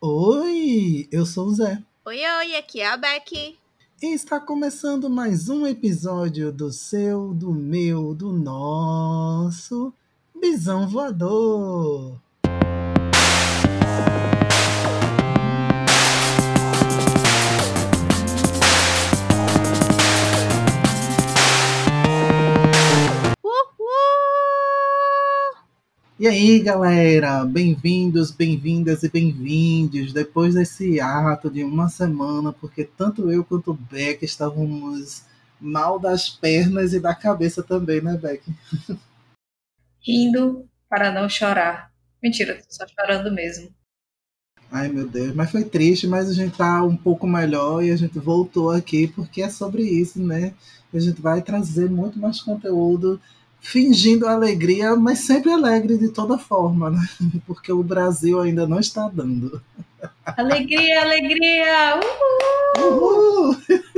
Oi, eu sou o Zé. Oi, oi, aqui é a Becky. E está começando mais um episódio do seu, do meu, do nosso Bisão Voador. E aí, galera, bem-vindos, bem-vindas e bem-vindos. Depois desse ato de uma semana, porque tanto eu quanto o Beck estávamos mal das pernas e da cabeça também, né, Beck? Rindo para não chorar. Mentira, tô só chorando mesmo. Ai, meu Deus, mas foi triste, mas a gente tá um pouco melhor e a gente voltou aqui porque é sobre isso, né? A gente vai trazer muito mais conteúdo fingindo alegria, mas sempre alegre de toda forma, né? Porque o Brasil ainda não está dando. Alegria, alegria! Uhul! Uhul!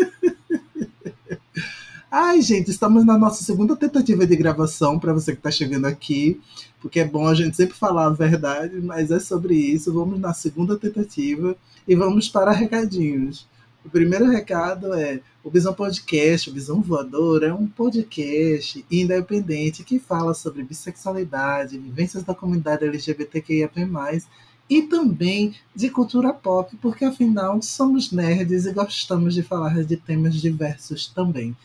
Ai, gente, estamos na nossa segunda tentativa de gravação para você que está chegando aqui, porque é bom a gente sempre falar a verdade, mas é sobre isso. Vamos na segunda tentativa e vamos para recadinhos. O primeiro recado é: o Visão Podcast, o Visão Voador, é um podcast independente que fala sobre bissexualidade, vivências da comunidade LGBTQIAP+, e também de cultura pop, porque afinal somos nerds e gostamos de falar de temas diversos também.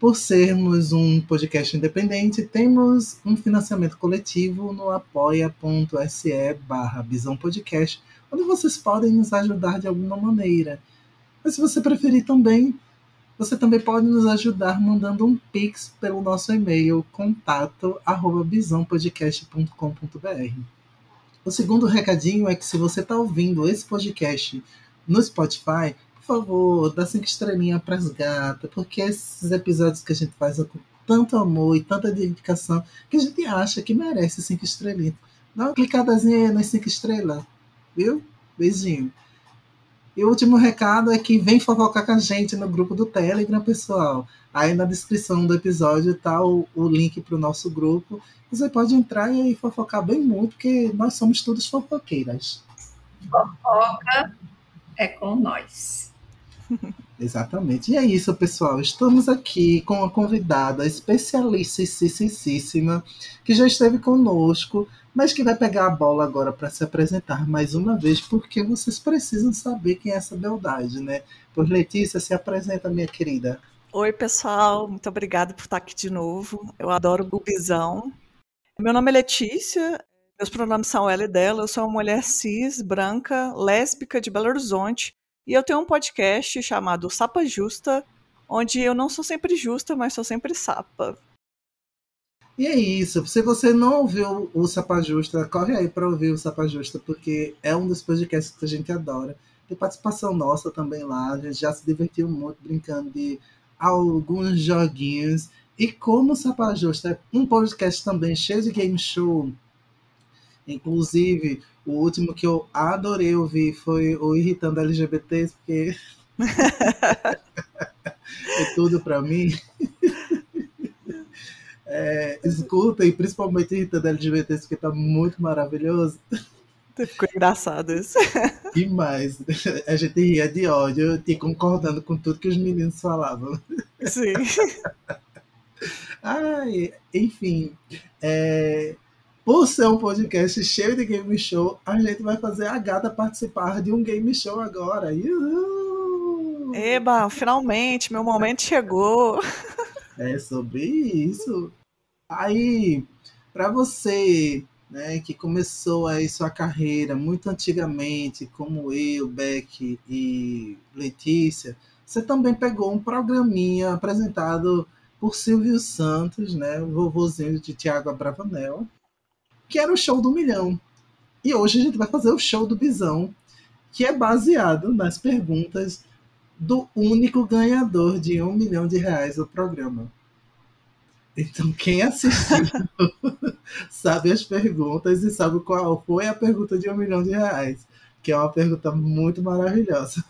Por sermos um podcast independente, temos um financiamento coletivo no apoia.se barra Podcast, onde vocês podem nos ajudar de alguma maneira. Mas se você preferir também, você também pode nos ajudar mandando um pix pelo nosso e-mail contato@bisãopodcast.com.br. O segundo recadinho é que se você está ouvindo esse podcast no Spotify, por favor, dá cinco estrelinhas para as gatas, porque esses episódios que a gente faz é com tanto amor e tanta dedicação que a gente acha que merece cinco estrelinhas. Dá uma clicadazinha nas cinco estrelas, viu? Beijinho. E o último recado é que vem fofocar com a gente no grupo do Telegram, pessoal. Aí na descrição do episódio tá o, o link para o nosso grupo. Você pode entrar e fofocar bem muito, porque nós somos todos fofoqueiras. Fofoca é com nós. Exatamente. E é isso, pessoal. Estamos aqui com uma convidada especialíssima que já esteve conosco mas que vai pegar a bola agora para se apresentar mais uma vez, porque vocês precisam saber quem é essa beldade, né? Por Letícia, se apresenta, minha querida. Oi, pessoal, muito obrigada por estar aqui de novo. Eu adoro o Bisão. Meu nome é Letícia, meus pronomes são ela e dela. Eu sou uma mulher cis, branca, lésbica de Belo Horizonte e eu tenho um podcast chamado Sapa Justa, onde eu não sou sempre justa, mas sou sempre sapa. E é isso. Se você não ouviu o Sapa Justa, corre aí para ouvir o Sapa Justa, porque é um dos podcasts que a gente adora. Tem participação nossa também lá. A gente já se divertiu muito brincando de alguns joguinhos. E como o Sapa Justa é um podcast também cheio de game show, inclusive o último que eu adorei ouvir foi o Irritando LGBTs, porque é tudo para mim. É, escutem, principalmente irritando LGBTs, porque tá muito maravilhoso. Ficou engraçado isso. Demais. A gente ria de ódio e concordando com tudo que os meninos falavam. Sim. Ai, enfim. É, por ser um podcast cheio de game show, a gente vai fazer a gata participar de um game show agora. Uhul! Eba, finalmente, meu momento chegou. É sobre isso. Aí, para você né, que começou aí sua carreira muito antigamente, como eu, Beck e Letícia, você também pegou um programinha apresentado por Silvio Santos, né, o vovozinho de Tiago Abravanel, que era o show do milhão. E hoje a gente vai fazer o show do Bisão, que é baseado nas perguntas do único ganhador de um milhão de reais do programa. Então, quem assistiu sabe as perguntas e sabe qual foi a pergunta de um milhão de reais, que é uma pergunta muito maravilhosa.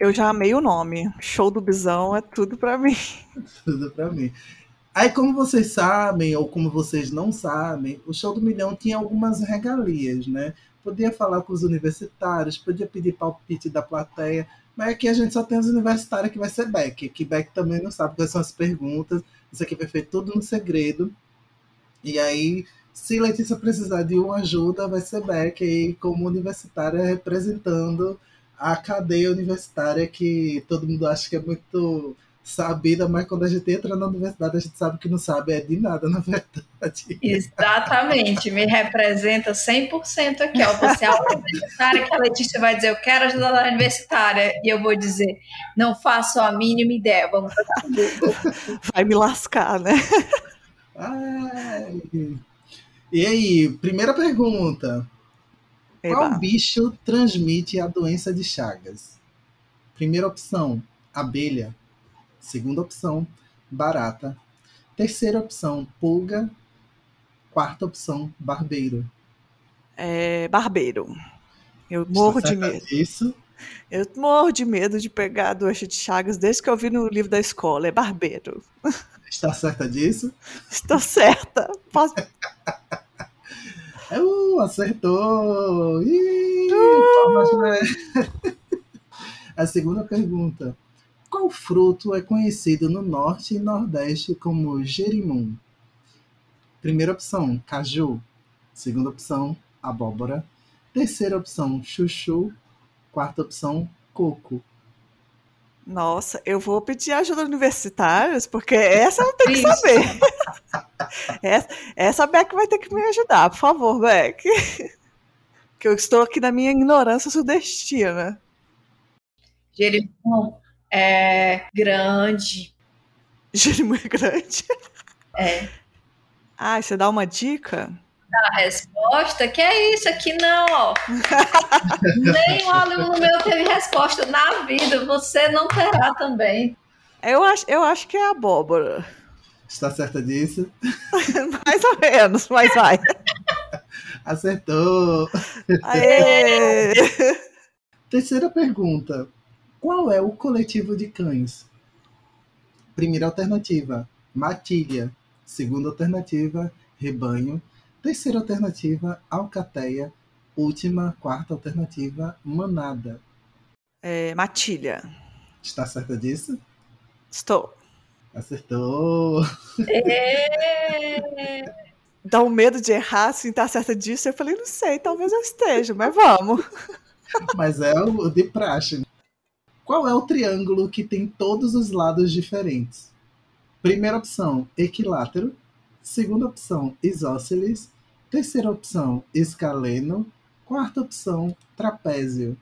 Eu já amei o nome. Show do Bisão é tudo para mim. Tudo para mim. Aí, como vocês sabem, ou como vocês não sabem, o Show do Milhão tinha algumas regalias, né? Podia falar com os universitários, podia pedir palpite da plateia, mas aqui a gente só tem os universitários que vai ser Beck. Que Beck também não sabe quais são as perguntas. Isso aqui vai feito tudo no segredo. E aí, se Letícia precisar de uma ajuda, vai ser Beck aí como universitária representando a cadeia universitária que todo mundo acha que é muito sabida, mas quando a gente entra na universidade, a gente sabe que não sabe é de nada, na verdade. Exatamente, me representa 100% aqui, ó. Você é a universitária que a Letícia vai dizer, eu quero ajudar a universitária, e eu vou dizer, não faço a mínima ideia, vamos Vai me lascar, né? Ai. E aí, primeira pergunta. Eba. Qual bicho transmite a doença de Chagas? Primeira opção, abelha. Segunda opção, barata. Terceira opção, pulga. Quarta opção, barbeiro. É, barbeiro. Eu morro de medo. Isso. Eu morro de medo de pegar a doença de Chagas desde que eu vi no livro da escola. É barbeiro. Está certa disso? Estou certa. Posso... Uh, acertou! Ih, uh! A segunda pergunta. Qual fruto é conhecido no norte e nordeste como jerimum? Primeira opção, caju. Segunda opção, abóbora. Terceira opção, chuchu. Quarta opção, coco. Nossa, eu vou pedir ajuda universitários, porque essa eu tenho que saber. essa, essa Beck vai ter que me ajudar, por favor, Beck. que eu estou aqui na minha ignorância sudestina. Jerimum é grande. Jerimum é grande? É. Ah, você dá uma dica? A resposta, que é isso aqui não, ó. Nenhum aluno meu teve resposta na vida, você não terá também. Eu acho, eu acho que é abóbora. Está certa disso? Mais ou menos, mas vai. Acertou! Aê! Terceira pergunta. Qual é o coletivo de cães? Primeira alternativa, matilha. Segunda alternativa, rebanho. Terceira alternativa, alcateia. Última, quarta alternativa, manada. É, matilha. Está certa disso? Estou. Acertou. É... Dá um medo de errar, assim, tá certa disso. Eu falei, não sei, talvez eu esteja, mas vamos. Mas é o de praxe. Qual é o triângulo que tem todos os lados diferentes? Primeira opção, equilátero. Segunda opção, isósceles. Terceira opção, escaleno. Quarta opção, trapézio.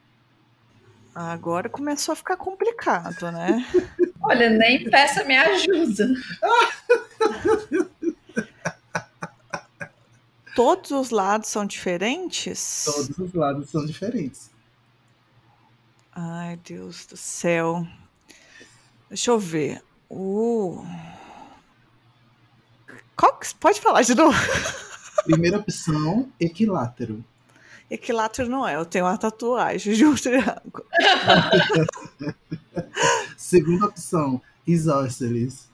Agora começou a ficar complicado, né? Olha, nem peça me ajuda. Todos os lados são diferentes? Todos os lados são diferentes. Ai, Deus do céu. Deixa eu ver. Qual que... Pode falar de novo? Primeira opção, equilátero. Equilátero não é, eu tenho uma tatuagem de um triângulo. Segunda opção, isósceles.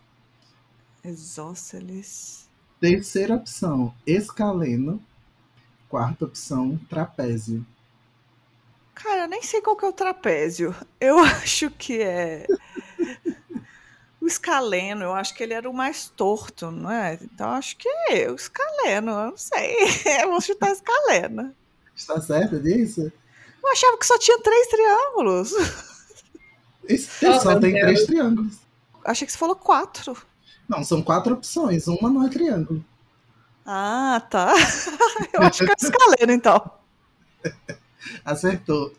Isósceles. Terceira opção, escaleno. Quarta opção, trapézio. Cara, eu nem sei qual que é o trapézio. Eu acho que é. O escaleno, eu acho que ele era o mais torto, não é? Então acho que é o escaleno, eu não sei. Eu vou chutar escaleno. Está certo disso? Eu achava que só tinha três triângulos. Esse oh, só tem Deus. três triângulos. Achei que você falou quatro. Não, são quatro opções. Uma não é triângulo. Ah, tá. Eu acho que é escaleno, então. Acertou.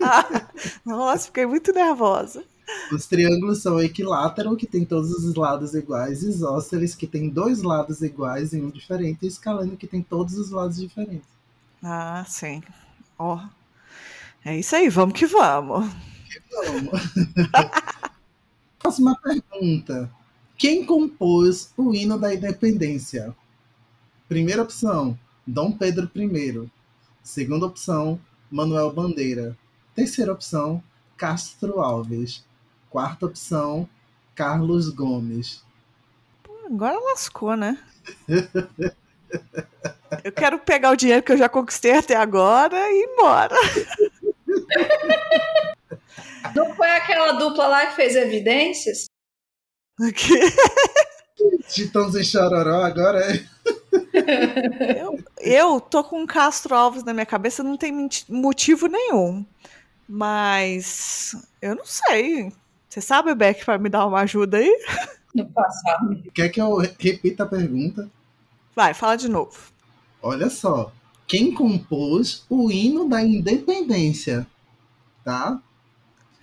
Ah, nossa, fiquei muito nervosa. Os triângulos são equilátero, que tem todos os lados iguais, isósceles, que tem dois lados iguais e um diferente, e escaleno, que tem todos os lados diferentes. Ah, sim. Ó. Oh. É isso aí, vamos que vamos. Que vamos. Próxima pergunta. Quem compôs o hino da independência? Primeira opção, Dom Pedro I. Segunda opção, Manuel Bandeira. Terceira opção, Castro Alves. Quarta opção, Carlos Gomes. Pô, agora lascou, né? Eu quero pegar o dinheiro que eu já conquistei até agora e ir embora. Não foi aquela dupla lá que fez evidências? Aqui. Titãs em Chororó agora é. Eu, eu tô com Castro Alves na minha cabeça, não tem motivo nenhum. Mas eu não sei. Você sabe, Beck, para me dar uma ajuda aí? No passado. Quer que eu repita a pergunta? Vai, fala de novo. Olha só. Quem compôs o hino da independência? Tá?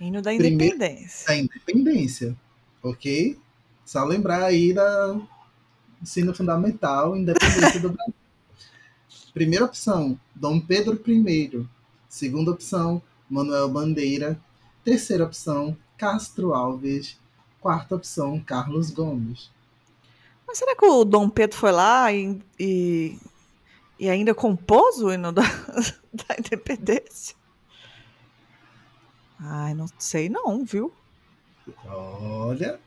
Hino da Primeiro- Independência. Da independência. Ok? Só lembrar aí da ensino fundamental, independência do Brasil. Primeira opção, Dom Pedro I. Segunda opção, Manuel Bandeira. Terceira opção, Castro Alves. Quarta opção, Carlos Gomes. Mas será que o Dom Pedro foi lá e, e, e ainda compôs o hino da, da Independência? Ai, não sei não, viu? Olha,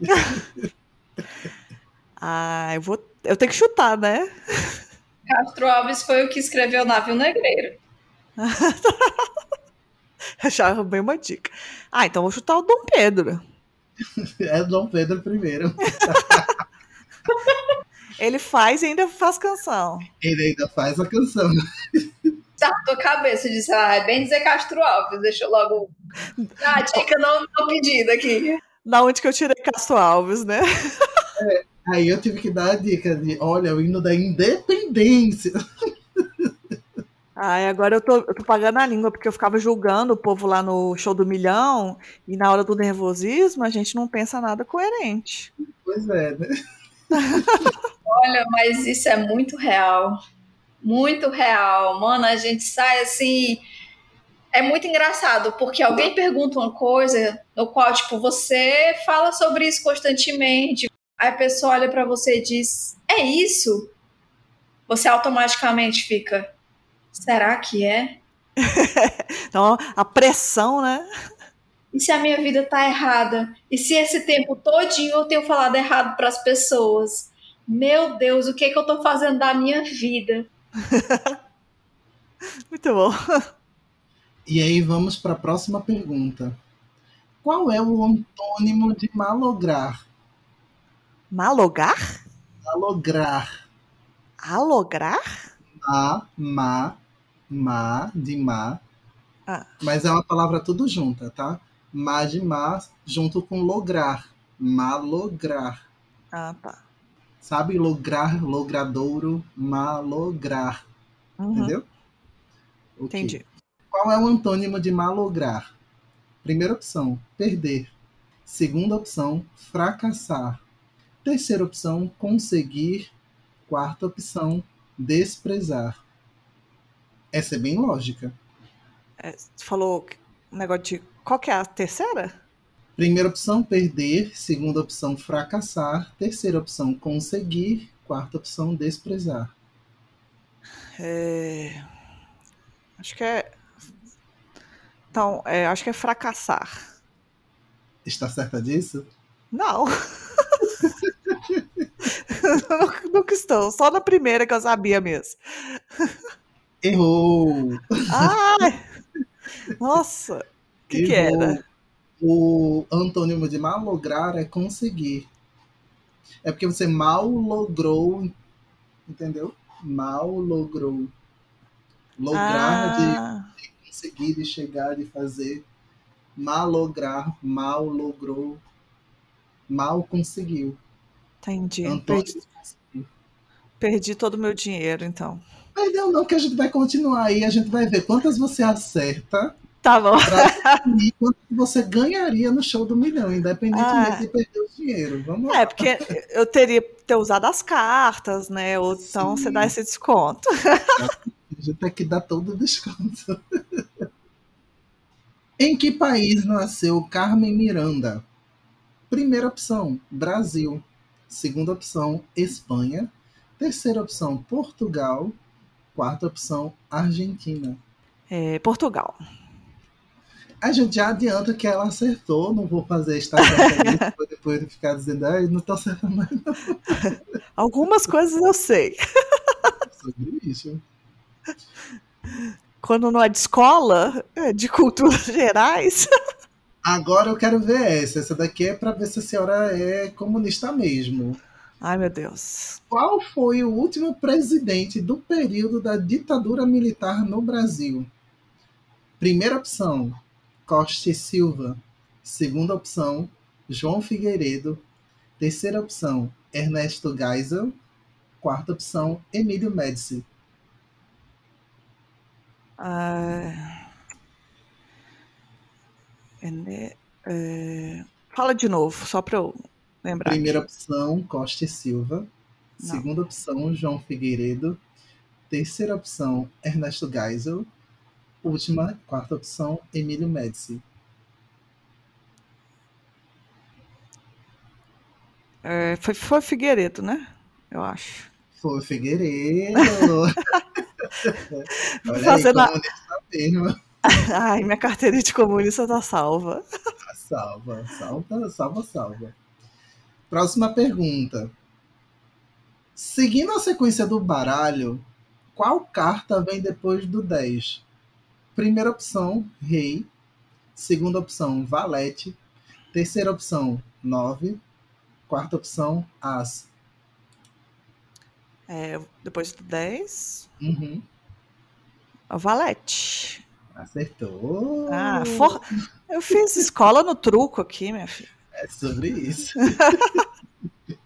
Ah, eu vou. Eu tenho que chutar, né? Castro Alves foi o que escreveu Navio Negreiro. Já arrumei uma dica. Ah, então vou chutar o Dom Pedro. é Dom Pedro I. Ele faz e ainda faz canção. Ele ainda faz a canção. Tá na tua cabeça, disse, ah, é bem dizer Castro Alves, deixa eu logo. Ah, dica não, não pedida aqui. Da onde que eu tirei Castro Alves, né? Aí eu tive que dar a dica de, olha, o hino da independência. Ai, agora eu tô, eu tô pagando a língua, porque eu ficava julgando o povo lá no show do milhão, e na hora do nervosismo a gente não pensa nada coerente. Pois é, né? Olha, mas isso é muito real. Muito real. Mano, a gente sai assim. É muito engraçado, porque alguém pergunta uma coisa no qual, tipo, você fala sobre isso constantemente. Aí a pessoa olha pra você e diz: É isso? Você automaticamente fica: Será que é? Então, a pressão, né? E se a minha vida tá errada? E se esse tempo todinho eu tenho falado errado pras pessoas? Meu Deus, o que é que eu tô fazendo da minha vida? Muito bom. E aí vamos para a próxima pergunta. Qual é o antônimo de malograr? Malogar? Malograr. Alograr? Ma, ma, ma, de ma. Ah. Mas é uma palavra tudo junta, tá? Ma de ma junto com lograr. Malograr. Ah, tá. Sabe lograr, logradouro, malograr. Uhum, Entendeu? Ok. entendi. Qual é o antônimo de malograr? Primeira opção, perder. Segunda opção, fracassar. Terceira opção, conseguir. Quarta opção, desprezar. Essa é bem lógica. É, você falou um negócio de. Qual que é a terceira? Primeira opção, perder. Segunda opção, fracassar. Terceira opção, conseguir. Quarta opção, desprezar. É, Acho que é. Então, é, acho que é fracassar. Está certa disso? Não. Nunca- estou. Só na primeira que eu sabia mesmo. Errou! Ai! Nossa! O que, que era? O antônimo de malograr é conseguir. É porque você mal logrou, entendeu? Mal logrou. Lograr Ah, de conseguir, de chegar, de fazer. Malograr, mal logrou. Mal conseguiu. Entendi. Antônimo Perdi, perdi todo o meu dinheiro, então. Perdeu não, que a gente vai continuar aí, a gente vai ver quantas você acerta Tá bom. e quanto você ganharia no show do milhão, independentemente Ah. de perder o dinheiro. Vamos lá. É, porque eu teria que ter usado as cartas, né? Ou então Sim. você dá esse desconto. A gente tem que dar todo o desconto. em que país nasceu Carmen Miranda? Primeira opção, Brasil. Segunda opção, Espanha. Terceira opção, Portugal. Quarta opção, Argentina. É, Portugal. A gente já adianta que ela acertou, não vou fazer para depois de ficar dizendo, ai, não tô acertando mais. Algumas coisas eu sei. Sobre isso. Quando não é de escola, é de culturas gerais. Agora eu quero ver essa. Essa daqui é para ver se a senhora é comunista mesmo. Ai, meu Deus. Qual foi o último presidente do período da ditadura militar no Brasil? Primeira opção, Costa e Silva. Segunda opção, João Figueiredo. Terceira opção, Ernesto Geisel. Quarta opção, Emílio Médici. Ah, é, fala de novo, só para eu lembrar. Primeira opção, Costa e Silva. Não. Segunda opção, João Figueiredo. Terceira opção, Ernesto Geisel. Última, quarta opção, Emílio Médici. É, foi, foi Figueiredo, né? Eu acho. Foi Figueiredo. Olha Fazendo aí, comunista Ai, minha carteira de comunista tá salva. Salva, salva, salva, salva. Próxima pergunta. Seguindo a sequência do baralho, qual carta vem depois do 10? Primeira opção, rei. Segunda opção, valete. Terceira opção, 9. Quarta opção, as. É, depois do 10. Uhum. O valete. Acertou. Ah, for... eu fiz escola no truco aqui, minha filha. É sobre isso.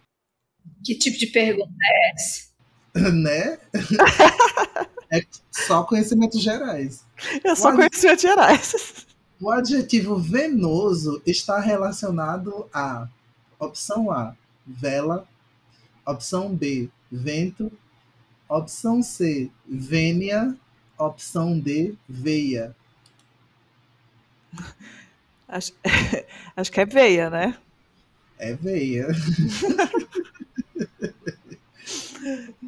que tipo de pergunta é essa? né? é só conhecimentos gerais. É só conhecimentos gerais. O adjetivo venoso está relacionado a opção A, vela, opção B, vento, opção C, vênia, opção D, veia. Acho, acho que é veia, né? É veia.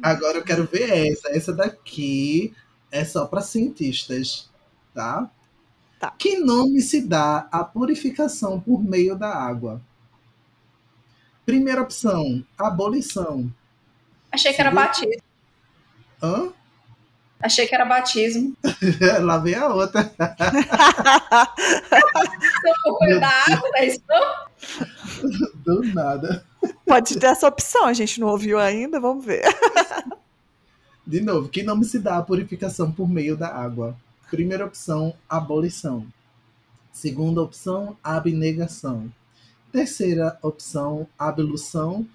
Agora eu quero ver essa. Essa daqui é só para cientistas, tá? tá? Que nome se dá à purificação por meio da água? Primeira opção, abolição. Achei que era batismo. Hã? Achei que era batismo. Lá vem a outra. Foi da água, isso? Do nada. Pode ter essa opção, a gente não ouviu ainda, vamos ver. De novo, que nome se dá à purificação por meio da água? Primeira opção, abolição. Segunda opção, abnegação. Terceira opção, ablução.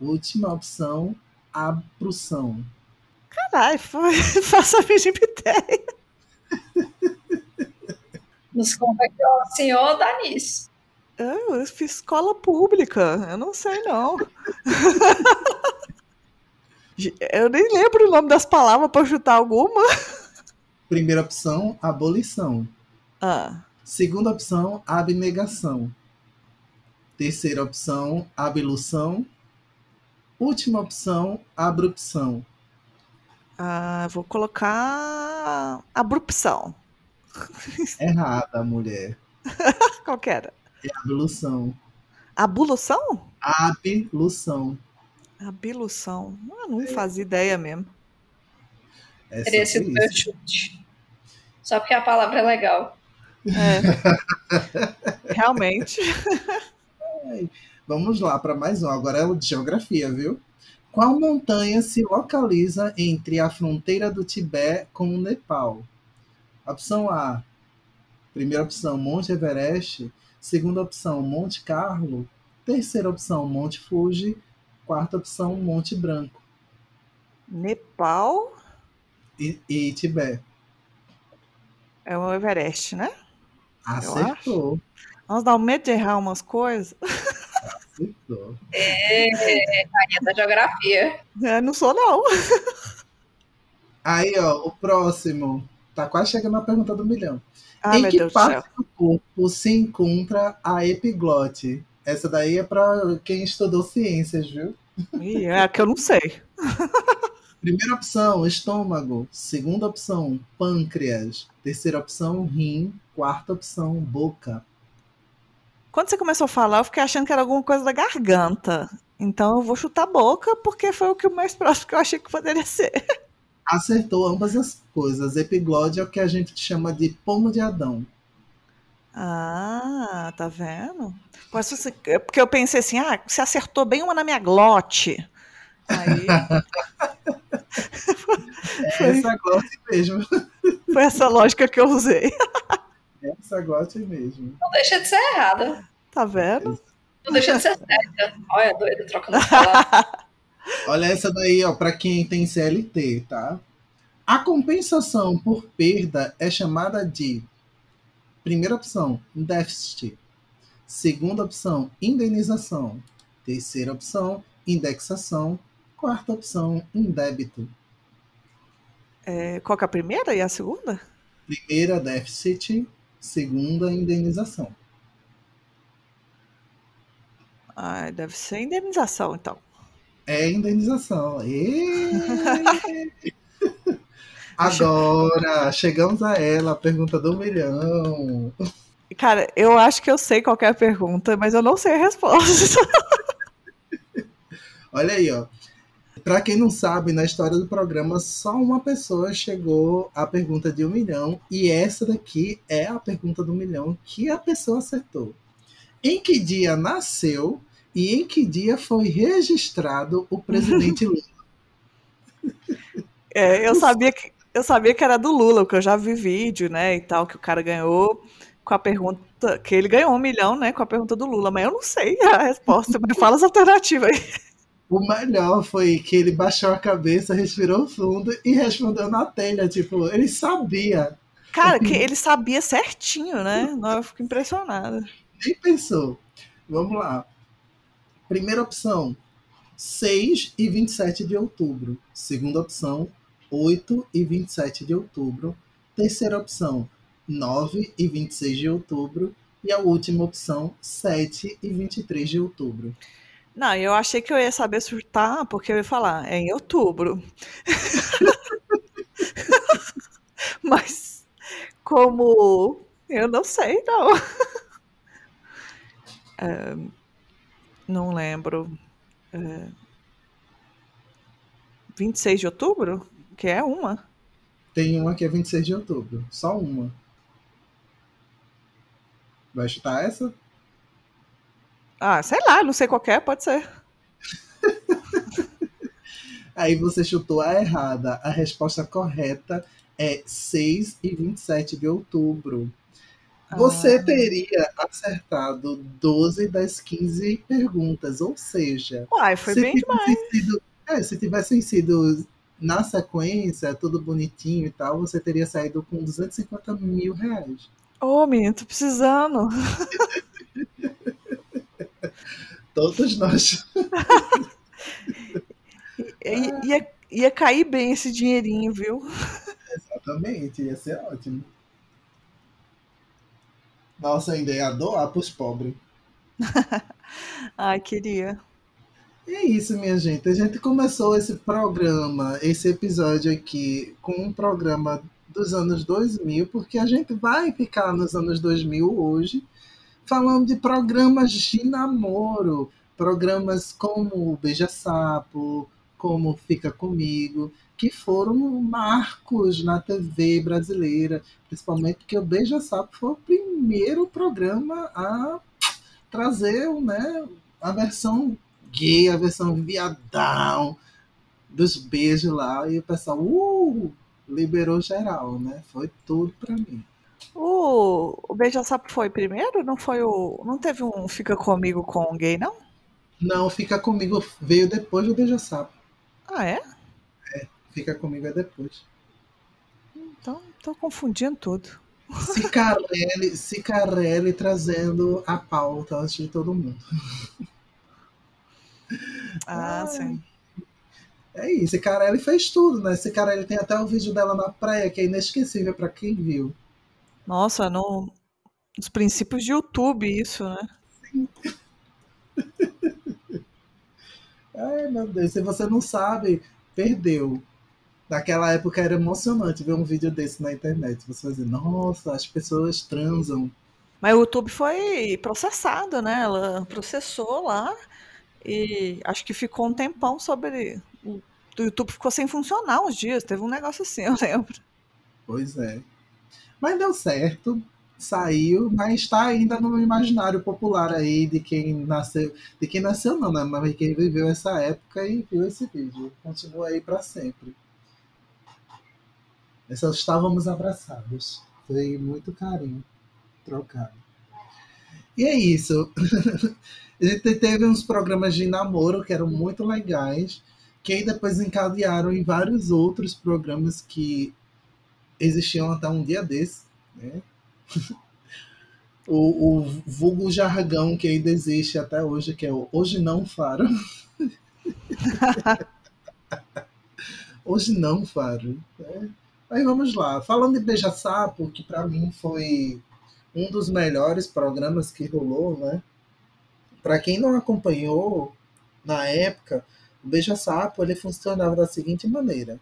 Última opção, abrução. Caralho, foi... faça a ideia. Nos conta que o senhor dá nisso. Eu fiz escola pública, eu não sei não. eu nem lembro o nome das palavras para chutar alguma. Primeira opção, abolição. Ah. Segunda opção, abnegação. Terceira opção, ablução. Última opção, abrupção. Ah, vou colocar abrupção. Errada, mulher. Qual que era? É ablução. Ablução? Ablução. Ablução. Ah, não fazia ideia mesmo. É Teria sido meu chute. Só porque a palavra é legal. É. Realmente. Vamos lá para mais um. Agora é de geografia, viu? Qual montanha se localiza entre a fronteira do Tibete com o Nepal? Opção A. Primeira opção, Monte Everest. Segunda opção, Monte Carlo. Terceira opção, Monte Fuji. Quarta opção, Monte Branco. Nepal e, e Tibete. É o Everest, né? Acertou. Nós dá um medo de errar umas coisas. É, rainha da geografia. É, não sou, não. Aí, ó, o próximo. Tá quase chegando a pergunta do milhão. Ai, em que parte do corpo se encontra a epiglote? Essa daí é para quem estudou ciências, viu? É que eu não sei. Primeira opção, estômago. Segunda opção, pâncreas. Terceira opção, rim. Quarta opção, boca. Quando você começou a falar, eu fiquei achando que era alguma coisa da garganta. Então eu vou chutar boca, porque foi o que o mais próximo que eu achei que poderia ser. Acertou ambas as coisas. Epiglóde é o que a gente chama de pomo de Adão. Ah, tá vendo? É porque eu pensei assim, ah, você acertou bem uma na minha glote. Aí. foi, essa glote mesmo. Foi essa lógica que eu usei. Essa glote mesmo. Não deixa de ser errada. Tá vendo? Não deixa de ser certa. Olha, doido, trocando palavras. Olha essa daí, ó, para quem tem CLT, tá? A compensação por perda é chamada de Primeira opção, déficit. Segunda opção, indenização. Terceira opção, indexação. Quarta opção, indébito. É, qual que é a primeira e a segunda? Primeira, déficit. Segunda, indenização. Ah, deve ser indenização, então. É indenização. Agora, chegamos a ela, a pergunta do milhão. Cara, eu acho que eu sei qual é a pergunta, mas eu não sei a resposta. Olha aí, ó. Para quem não sabe, na história do programa, só uma pessoa chegou à pergunta de um milhão, e essa daqui é a pergunta do milhão que a pessoa acertou. Em que dia nasceu e em que dia foi registrado o presidente Lula? É, eu sabia que eu sabia que era do Lula, porque eu já vi vídeo, né, e tal, que o cara ganhou com a pergunta, que ele ganhou um milhão, né, com a pergunta do Lula, mas eu não sei a resposta, me fala as alternativas aí. O melhor foi que ele baixou a cabeça, respirou fundo e respondeu na telha, tipo, ele sabia. Cara, que ele sabia certinho, né? Eu fico impressionada. Nem pensou. Vamos lá. Primeira opção, 6 e 27 de outubro. Segunda opção, 8 e 27 de outubro. Terceira opção, 9 e 26 de outubro. E a última opção, 7 e 23 de outubro. Não, eu achei que eu ia saber surtar, porque eu ia falar, é em outubro. Mas, como eu não sei, não. É, não lembro. É, 26 de outubro? Que é uma. Tem uma que é 26 de outubro. Só uma. Vai chutar essa? Ah, sei lá, não sei qual é, pode ser. Aí você chutou a errada. A resposta correta é 6 e 27 de outubro. Você ah. teria acertado 12 das 15 perguntas, ou seja. Uai, foi bem demais. Sido, é, se tivessem sido na sequência, tudo bonitinho e tal, você teria saído com 250 mil reais. Ô, oh, menino, tô precisando. Todos nós. ia, ia, ia cair bem esse dinheirinho, viu? Exatamente, ia ser ótimo. Nossa, ainda ia doar pros pobres. Ai, queria. É isso, minha gente. A gente começou esse programa, esse episódio aqui, com um programa dos anos 2000, porque a gente vai ficar nos anos 2000 hoje, falando de programas de namoro, programas como Beija Sapo, como Fica Comigo, que foram marcos na TV brasileira, principalmente porque o Beija Sapo foi o primeiro programa a trazer né, a versão gay, a versão viadão dos beijos lá, e o pessoal, uh, liberou geral, né? Foi tudo pra mim. O, o Beija Sapo foi primeiro? Não foi o. Não teve um Fica Comigo com gay, não? Não, Fica Comigo veio depois do Beija Sapo. Ah, é? É, Fica Comigo é depois. Então, tô confundindo tudo. Cicarelli, Cicarelli trazendo a pauta antes de todo mundo. Ah, sim. É isso, ele fez tudo, né? Ele tem até o vídeo dela na praia que é inesquecível para quem viu. Nossa, no, nos princípios de YouTube isso, né? Sim. Ai, meu Deus, se você não sabe, perdeu. Naquela época era emocionante ver um vídeo desse na internet. Você dizer, nossa, as pessoas transam. Mas o YouTube foi processado, né? Ela processou lá e acho que ficou um tempão sobre. O YouTube ficou sem funcionar uns dias. Teve um negócio assim, eu lembro. Pois é. Mas deu certo, saiu, mas está ainda no imaginário popular aí de quem nasceu. De quem nasceu não, né? Mas quem viveu essa época e viu esse vídeo. Continua aí para sempre. Só estávamos abraçados. Foi muito carinho trocado. E é isso. A gente teve uns programas de namoro que eram muito legais, que depois encadearam em vários outros programas que existiam até um dia desse, né? O, o vulgo jargão que ainda existe até hoje, que é o Hoje Não Faro. hoje Não Faro. Né? Aí vamos lá. Falando de Beija Sapo, que para mim foi um dos melhores programas que rolou, né? Para quem não acompanhou na época, o Beija Sapo ele funcionava da seguinte maneira: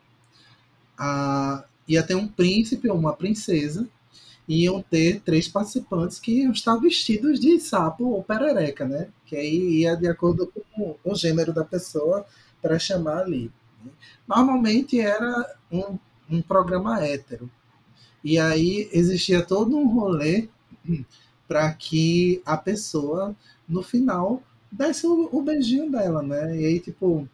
a, ia ter um príncipe ou uma princesa, e iam ter três participantes que iam estar vestidos de sapo ou perereca, né? Que aí ia de acordo com o gênero da pessoa para chamar ali. Né? Normalmente era um um programa hétero. E aí existia todo um rolê para que a pessoa, no final, desse o, o, beijinho dela, né? E aí, tipo,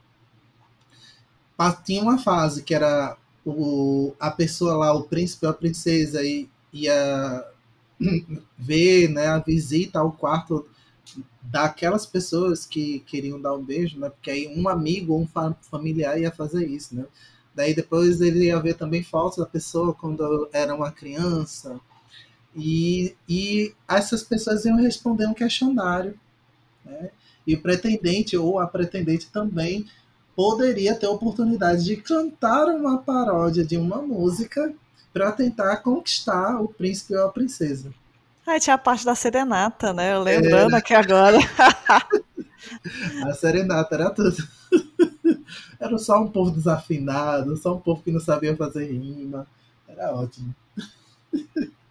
tinha uma fase que era o, a pessoa lá, o príncipe ou a princesa, ia ver né, a visita ao quarto daquelas pessoas que queriam dar um beijo, né? Porque aí um amigo ou um familiar ia fazer isso, né? Daí depois ele ia ver também fotos da pessoa quando era uma criança. E, e essas pessoas iam responder um questionário. Né? E o pretendente ou a pretendente também poderia ter a oportunidade de cantar uma paródia de uma música para tentar conquistar o príncipe ou a princesa. Aí tinha a parte da serenata, né? Lembrando é... aqui agora. a serenata era tudo. Era só um povo desafinado, só um povo que não sabia fazer rima. Era ótimo.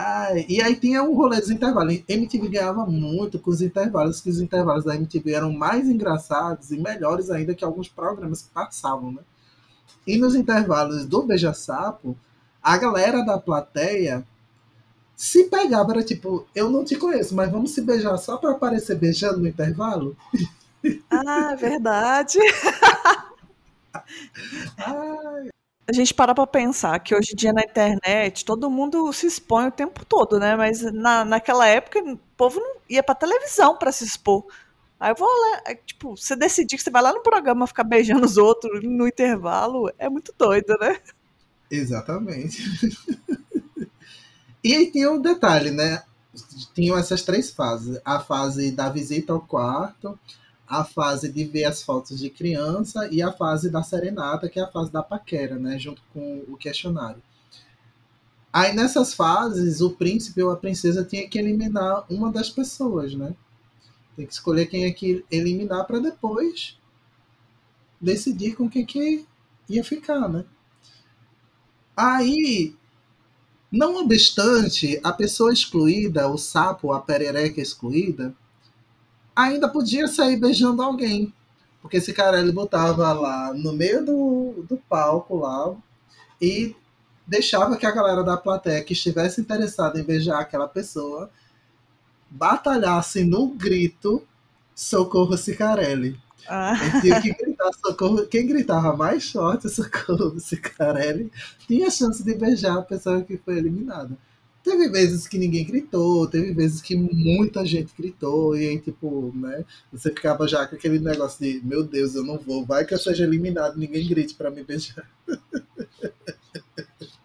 Ai, e aí tinha um rolê dos intervalos. MTV ganhava muito com os intervalos, que os intervalos da MTV eram mais engraçados e melhores ainda que alguns programas que passavam, né? E nos intervalos do Beija Sapo, a galera da plateia se pegava, era tipo, eu não te conheço, mas vamos se beijar só para aparecer beijando no intervalo? Ah, verdade. A gente para para pensar que hoje em dia na internet todo mundo se expõe o tempo todo, né? Mas na, naquela época o povo não ia para televisão para se expor. Aí eu vou lá, é, tipo, você decidir que você vai lá no programa ficar beijando os outros no intervalo, é muito doido, né? Exatamente. e aí tem um detalhe, né? Tinham essas três fases. A fase da visita ao quarto, a fase de ver as fotos de criança e a fase da serenata, que é a fase da paquera, né, junto com o questionário. Aí nessas fases, o príncipe ou a princesa tinha que eliminar uma das pessoas, né? Tem que escolher quem é que eliminar para depois decidir com quem que ia ficar, né? Aí, não obstante, a pessoa excluída, o sapo, a perereca excluída, ainda podia sair beijando alguém. Porque esse cara ele botava lá no meio do, do palco lá e deixava que a galera da plateia que estivesse interessada em beijar aquela pessoa batalhasse no grito Socorro Cicarelli. Ah. tinha que gritar socorro. Quem gritava mais forte socorro Cicarelli tinha chance de beijar a pessoa que foi eliminada. Teve vezes que ninguém gritou, teve vezes que muita gente gritou, e aí, tipo, né, você ficava já com aquele negócio de, meu Deus, eu não vou, vai que eu seja eliminado, ninguém grite para me beijar.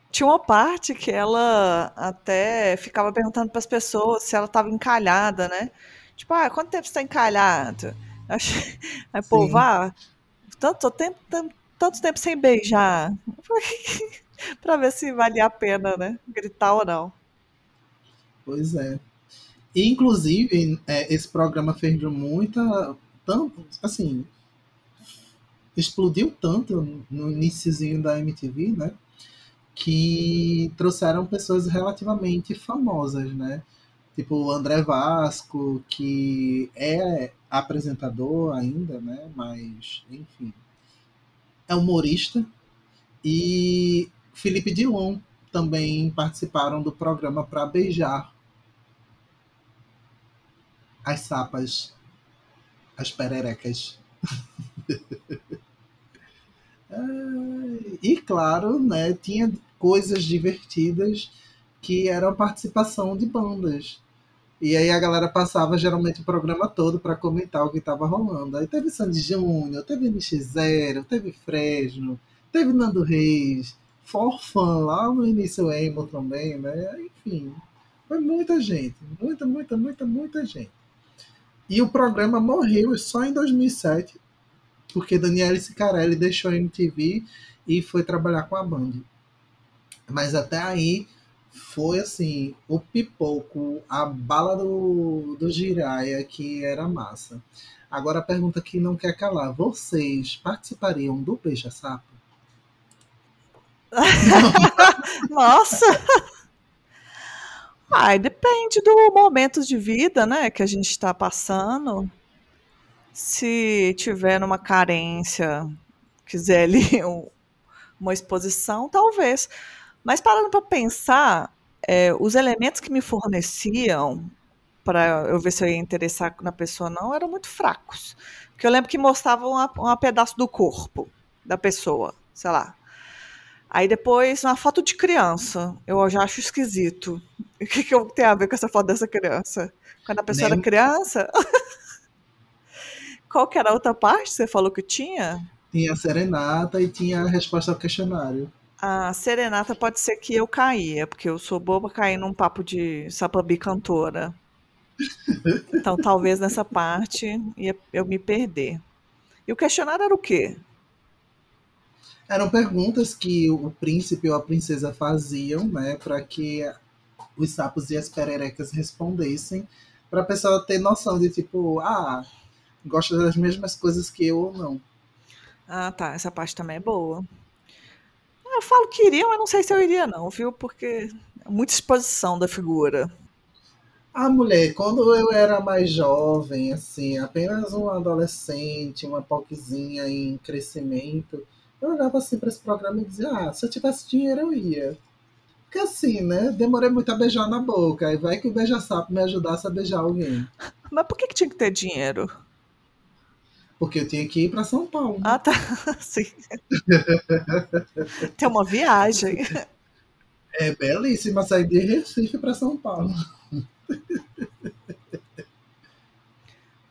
Tinha uma parte que ela até ficava perguntando para as pessoas se ela estava encalhada, né? Tipo, ah, quanto tempo você está encalhado? Aí, pô, vá, tanto tempo, tanto, tanto tempo sem beijar. para ver se valia a pena, né? Gritar ou não. Pois é. E, inclusive, é, esse programa fez muita. Tanto, assim. explodiu tanto no iníciozinho da MTV, né? Que trouxeram pessoas relativamente famosas, né? Tipo o André Vasco, que é apresentador ainda, né? Mas, enfim, é humorista. E Felipe Dilon também participaram do programa para beijar as sapas, as pererecas. e claro, né, tinha coisas divertidas que eram participação de bandas. E aí a galera passava geralmente o programa todo para comentar o que estava rolando. Aí teve Sandy Júnior, teve NX0, teve Fresno, teve Nando Reis, Forfan lá no início emo também, né? Enfim, foi muita gente, muita, muita, muita, muita gente. E o programa morreu só em 2007, porque Daniele Sicarelli deixou a MTV e foi trabalhar com a Band. Mas até aí foi assim, o pipoco, a bala do, do Jiraya, que era massa. Agora a pergunta que não quer calar: vocês participariam do Beija Sapo? Nossa! Ai, depende do momento de vida, né, que a gente está passando. Se tiver numa carência, quiser ali um, uma exposição, talvez. Mas parando para pensar, é, os elementos que me forneciam para eu ver se eu ia interessar na pessoa não eram muito fracos. Porque eu lembro que mostravam um pedaço do corpo da pessoa, sei lá. Aí depois, uma foto de criança. Eu já acho esquisito. O que, que eu tenho a ver com essa foto dessa criança? Quando a pessoa Nem... era criança? Qual que era a outra parte que você falou que tinha? Tinha a serenata e tinha a resposta ao questionário. A serenata pode ser que eu caía, porque eu sou boba cair num papo de sapabi cantora. Então talvez nessa parte eu me perder. E o questionário era o quê? Eram perguntas que o príncipe ou a princesa faziam, né, para que os sapos e as pererecas respondessem, para a pessoa ter noção de tipo, ah, gosta das mesmas coisas que eu ou não. Ah, tá. Essa parte também é boa. Eu falo que iria, mas não sei se eu iria, não, viu? Porque é muita exposição da figura. Ah, mulher, quando eu era mais jovem, assim, apenas um adolescente, uma poquezinha em crescimento, eu olhava assim para esse programa e dizia, ah, se eu tivesse dinheiro eu ia. Porque assim, né? Demorei muito a beijar na boca. Aí vai que o beija-sapo me ajudasse a beijar alguém. Mas por que, que tinha que ter dinheiro? Porque eu tinha que ir para São Paulo. Ah, tá. Sim. Tem uma viagem. É belíssima sair de Recife para São Paulo.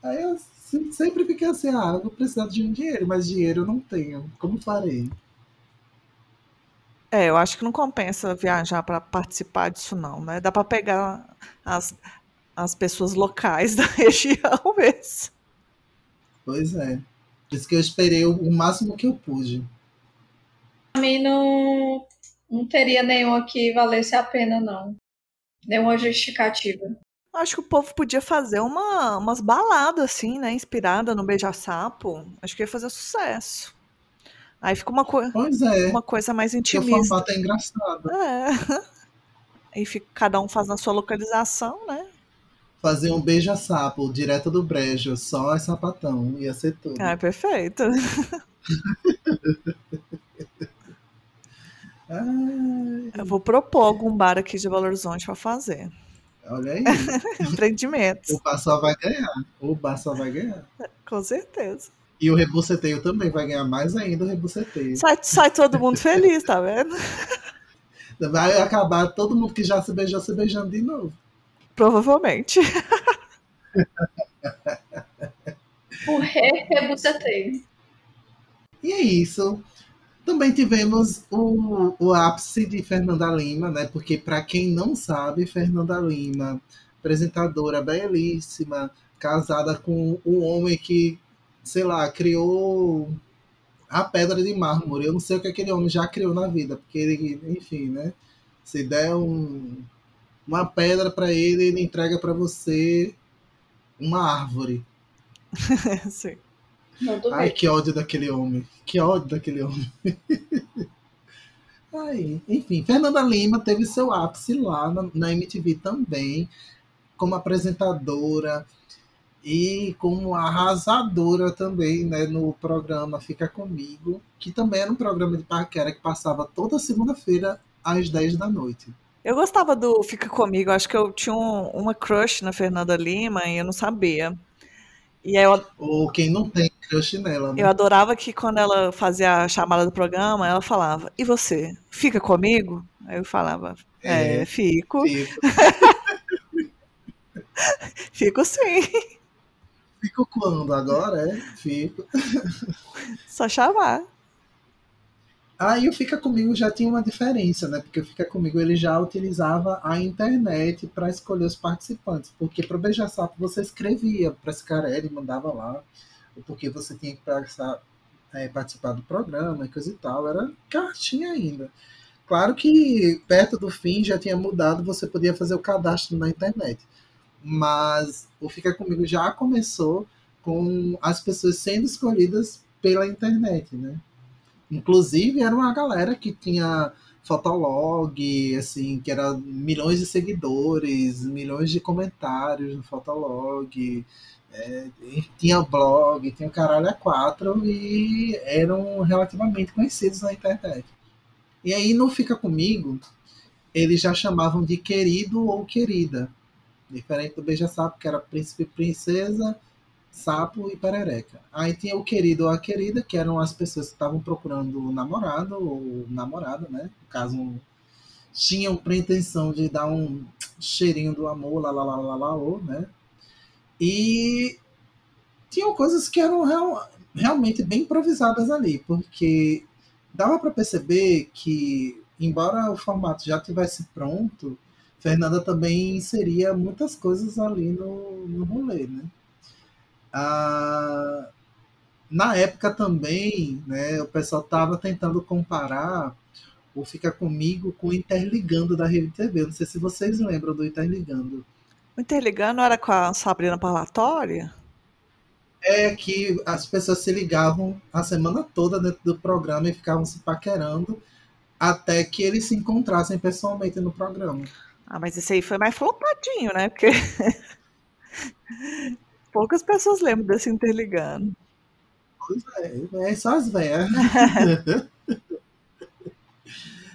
Aí eu sempre fiquei assim, ah, eu vou precisar de um dinheiro, mas dinheiro eu não tenho. Como farei? É, eu acho que não compensa viajar para participar disso, não, né? Dá para pegar as, as pessoas locais da região mesmo. Pois é. Por isso que eu esperei o máximo que eu pude. Pra mim não, não teria nenhum que valesse a pena, não. Nenhuma justificativa. Acho que o povo podia fazer uma, umas baladas, assim, né? Inspirada no Beija-Sapo. Acho que ia fazer sucesso. Aí fica uma, co é. uma coisa mais intimista. O formato é engraçado. É. Aí fica, cada um faz na sua localização, né? Fazer um beija-sapo direto do brejo, só é sapatão. Ia ser tudo. Ah, perfeito. Eu vou propor algum bar aqui de Belo Horizonte para fazer. Olha aí. Empreendimentos. O bar só vai ganhar. O bar só vai ganhar. Com certeza. E o rebuceteio também vai ganhar mais ainda o rebuceteio. Sai, sai todo mundo feliz, tá vendo? Vai acabar todo mundo que já se beijou se beijando de novo. Provavelmente. o rebuceteio. E é isso. Também tivemos o, o ápice de Fernanda Lima, né? Porque, para quem não sabe, Fernanda Lima, apresentadora belíssima, casada com um homem que, sei lá, criou a pedra de mármore. Eu não sei o que aquele homem já criou na vida, porque ele, enfim, né? Se der um, uma pedra para ele, ele entrega para você uma árvore. Sim. Não. Ai, que ódio daquele homem. Que ódio daquele homem. Ai, enfim, Fernanda Lima teve seu ápice lá na, na MTV também, como apresentadora e como arrasadora também, né, no programa Fica Comigo, que também era um programa de paquera que passava toda segunda-feira às 10 da noite. Eu gostava do Fica Comigo, acho que eu tinha um- uma crush na Fernanda Lima e eu não sabia. E aí eu, Ou quem não tem crush nela, né? eu adorava que quando ela fazia a chamada do programa, ela falava, e você, fica comigo? Aí eu falava, é, É. fico, Fico, fico sim, fico quando? Agora é? Fico. só chamar. Aí o Fica Comigo já tinha uma diferença, né? Porque o Fica Comigo ele já utilizava a internet para escolher os participantes. Porque para o Beija-Sapo você escrevia para Scarelli, mandava lá, o porquê você tinha que passar, é, participar do programa e coisa e tal. Era cartinha ainda. Claro que perto do fim já tinha mudado, você podia fazer o cadastro na internet. Mas o Fica Comigo já começou com as pessoas sendo escolhidas pela internet, né? Inclusive, era uma galera que tinha Fotolog, assim, que era milhões de seguidores, milhões de comentários no Fotolog, é, tinha blog, tinha o caralho a quatro e eram relativamente conhecidos na internet. E aí, no Fica Comigo, eles já chamavam de querido ou querida. Diferente do Beija-Sapo, que era príncipe e princesa, sapo e perereca. Aí tinha o querido ou a querida, que eram as pessoas que estavam procurando um namorado ou namorada, né? No caso, tinham pretensão de dar um cheirinho do amor, lá, lá, lá, lá, lá, ô, né? E tinham coisas que eram real- realmente bem improvisadas ali, porque dava para perceber que, embora o formato já tivesse pronto, Fernanda também inseria muitas coisas ali no, no rolê, né? Ah, na época também, né, o pessoal estava tentando comparar o Fica Comigo com o Interligando da Rede TV. Não sei se vocês lembram do Interligando. O Interligando era com a Sabrina Parlatória? É que as pessoas se ligavam a semana toda dentro do programa e ficavam se paquerando até que eles se encontrassem pessoalmente no programa. Ah, mas esse aí foi mais flopadinho, né? Porque poucas pessoas lembram desse Interligando. Pois é, é só as velhas.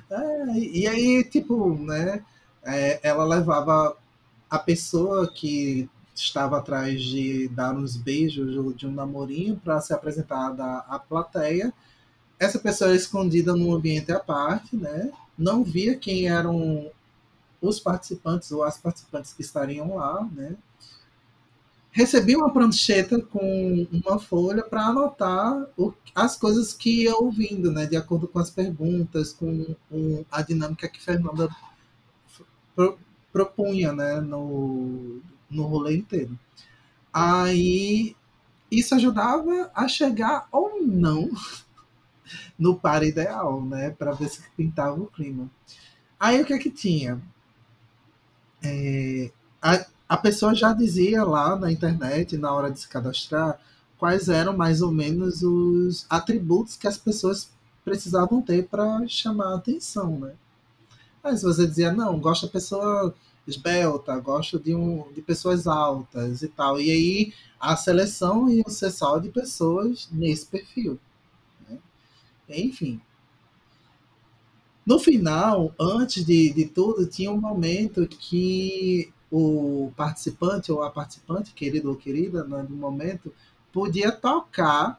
É, e aí, tipo, né? é, ela levava a pessoa que estava atrás de dar uns beijos de um namorinho para se apresentar à, plateia. Essa pessoa escondida num ambiente à parte, né? Não via quem eram os participantes ou as participantes que estariam lá, né? Recebia uma prancheta com uma folha para anotar o- as coisas que ia ouvindo, né? De acordo com as perguntas, com, com a dinâmica que Fernanda propunha, né? No, no rolê inteiro. Aí isso ajudava a chegar ou não no par ideal, né? Para ver se pintava o clima. Aí o que é que tinha? É, a, a pessoa já dizia lá na internet, na hora de se cadastrar, quais eram mais ou menos os atributos que as pessoas precisavam ter para chamar a atenção, né? Se você dizia, não, gosto da pessoa esbelta, gosto de, um, de pessoas altas e tal. E aí a seleção ia ser só de pessoas nesse perfil. né? Enfim. No final, antes de, de tudo, tinha um momento que o participante ou a participante, querido ou querida, né, no momento, podia tocar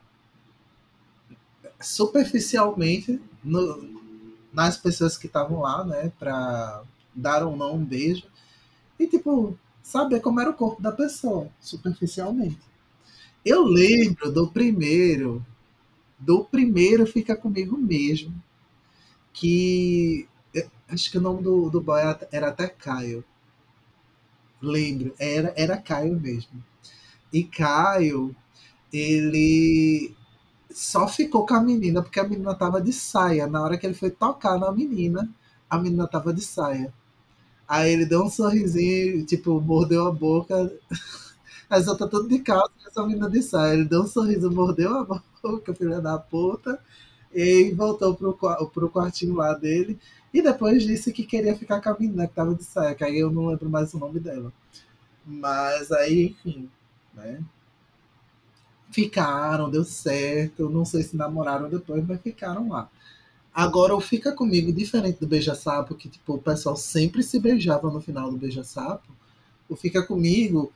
superficialmente no- nas pessoas que estavam lá, né, para dar ou não um beijo e tipo saber como era o corpo da pessoa superficialmente. Eu lembro do primeiro, do primeiro fica comigo mesmo, que eu acho que o nome do, do boy era- era até Caio. Lembro, era, era Caio mesmo. E Caio, ele só ficou com a menina porque a menina tava de saia. Na hora que ele foi tocar na menina, a menina tava de saia. Aí ele deu um sorrisinho, tipo, mordeu a boca, As outras tudo de calça essa menina de saia. Ele deu um sorriso, mordeu a boca, filha da puta, e voltou pro, pro quartinho lá dele. E depois disse que queria ficar com a menina que tava de saia, que aí eu não lembro mais o nome dela. Mas aí, enfim, né? Ficaram, deu certo. Não sei se namoraram depois, mas ficaram lá. Agora, o Fica Comigo, diferente do Beija-Sapo, que tipo, o pessoal sempre se beijava no final do Beija-Sapo, o Fica Comigo,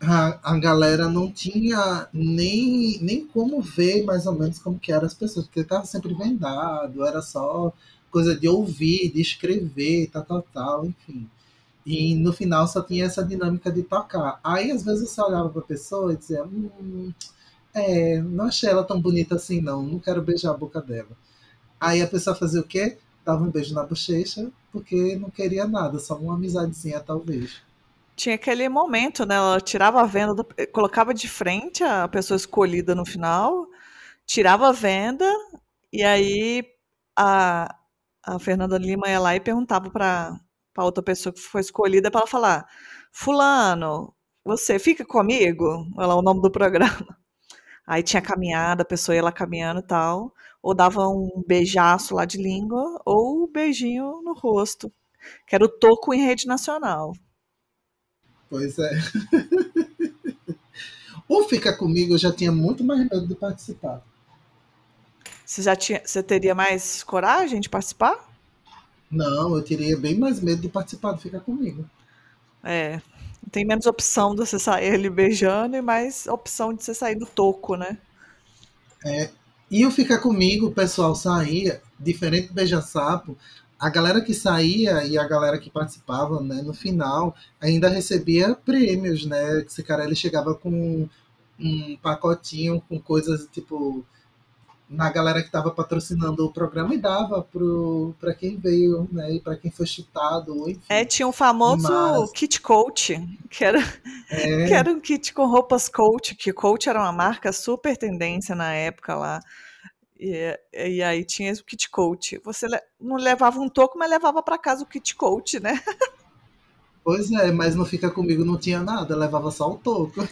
a, a galera não tinha nem, nem como ver mais ou menos como que eram as pessoas, porque estava sempre vendado, era só coisa de ouvir, de escrever, tal, tal, tal, enfim. E no final só tinha essa dinâmica de tocar. Aí às vezes você olhava para a pessoa e dizia: hum, é, não achei ela tão bonita assim, não, não quero beijar a boca dela. Aí a pessoa fazia o quê? Dava um beijo na bochecha, porque não queria nada, só uma amizadezinha, talvez. Tinha aquele momento, né? Ela tirava a venda, colocava de frente a pessoa escolhida no final, tirava a venda, e aí a, a Fernanda Lima ia lá e perguntava para a outra pessoa que foi escolhida para ela falar: Fulano, você fica comigo? Olha lá o nome do programa. Aí tinha caminhada, a pessoa ia lá caminhando e tal ou dava um beijaço lá de língua, ou um beijinho no rosto, que era o toco em rede nacional. Pois é. o Fica Comigo eu já tinha muito mais medo de participar. Você já tinha, você teria mais coragem de participar? Não, eu teria bem mais medo de participar do Fica Comigo. É, tem menos opção de você sair ali beijando e mais opção de você sair do toco, né? É, e o Fica Comigo, o pessoal saía, diferente do Beija-Sapo, a galera que saía e a galera que participava, né, no final, ainda recebia prêmios, né? Esse cara ele chegava com um pacotinho com coisas tipo na galera que estava patrocinando o programa e dava para quem veio, né, e para quem foi chutado. Enfim. É, tinha um famoso Mas... kit coach, que era, é... que era um kit com roupas coach, que coach era uma marca super tendência na época lá. E, e aí tinha o kit coach. Você não levava um toco, mas levava para casa o kit coach, né? Pois é, mas não fica comigo, não tinha nada, levava só o toco.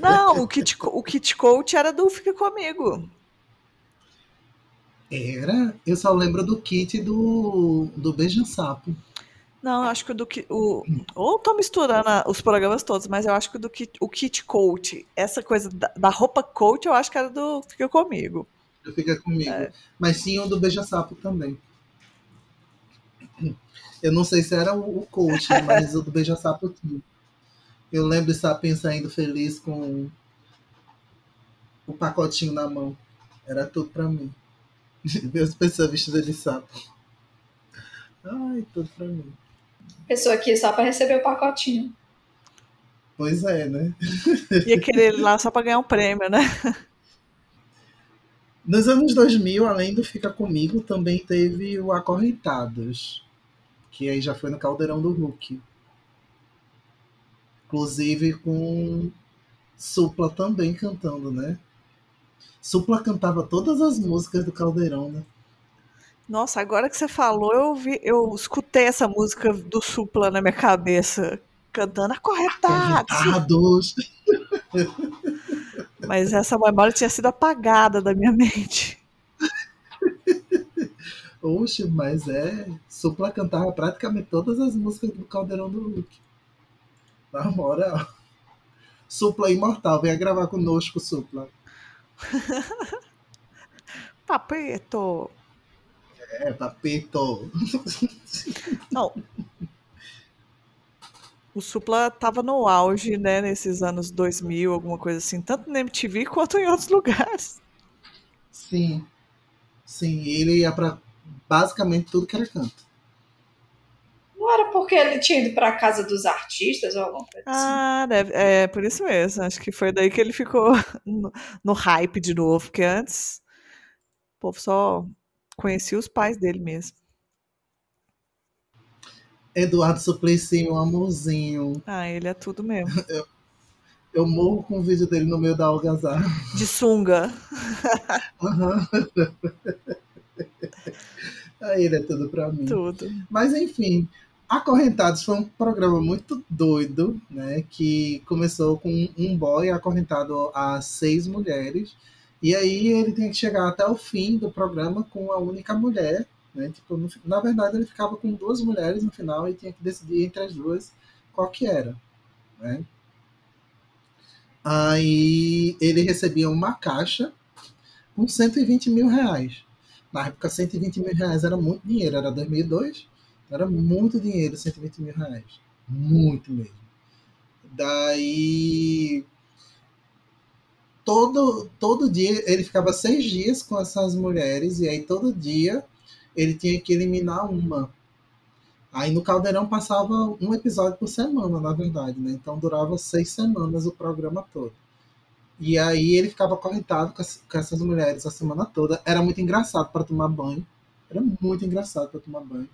Não, o kit, o kit coach era do Fica Comigo. Era? Eu só lembro do kit do, do Beija Sapo. Não, acho que o do kit. O, ou tô misturando os programas todos, mas eu acho que o do kit, o kit coach, essa coisa da, da roupa coach, eu acho que era do Fica Comigo. Do Fica Comigo. É. Mas tinha o do Beija Sapo também. Eu não sei se era o, o coach, mas o do Beija Sapo tinha. Eu lembro de estar saindo feliz com o pacotinho na mão. Era tudo pra mim. Pessoas vestidas de sapo. Ai, tudo pra mim. Pessoa aqui só pra receber o pacotinho. Pois é, né? Ia querer lá só pra ganhar um prêmio, né? Nos anos 2000, além do Fica Comigo, também teve o Acorrentados, que aí já foi no Caldeirão do Hulk. Inclusive com Supla também cantando, né? Supla cantava todas as músicas do Caldeirão, né? Nossa, agora que você falou, eu vi, eu escutei essa música do Supla na minha cabeça, cantando acorretados. Mas essa memória tinha sido apagada da minha mente. Oxe, mas é. Supla cantava praticamente todas as músicas do Caldeirão do Hulk. Na moral. Supla imortal, venha gravar conosco, Supla. Papeto. É, Papeto. Não. O Supla tava no auge, né, nesses anos 2000, alguma coisa assim, tanto na MTV quanto em outros lugares. Sim. Sim, ele ia para basicamente tudo que era canto. Não era porque ele tinha ido para casa dos artistas ou alguma coisa assim? Ah, deve, é por isso mesmo. Acho que foi daí que ele ficou no, no hype de novo, porque antes o povo só conhecia os pais dele mesmo. Eduardo Suplicy, um amorzinho. Ah, ele é tudo mesmo. Eu, eu morro com o vídeo dele no meio da algazarra. De sunga. Uhum. Aí ele é tudo pra mim. Tudo. Mas enfim, Acorrentados foi um programa muito doido, né? Que começou com um boy acorrentado a seis mulheres. E aí ele tem que chegar até o fim do programa com a única mulher. Né? Tipo, no, na verdade, ele ficava com duas mulheres no final e tinha que decidir entre as duas qual que era. Né? Aí ele recebia uma caixa com 120 mil reais. Na época, 120 mil reais era muito dinheiro, era 2002, era muito dinheiro, 120 mil reais. Muito mesmo. Daí, todo, todo dia, ele ficava seis dias com essas mulheres, e aí todo dia ele tinha que eliminar uma. Aí no Caldeirão passava um episódio por semana, na verdade, né? Então durava seis semanas o programa todo. E aí ele ficava acorrentado com, com essas mulheres a semana toda. Era muito engraçado para tomar banho. Era muito engraçado para tomar banho.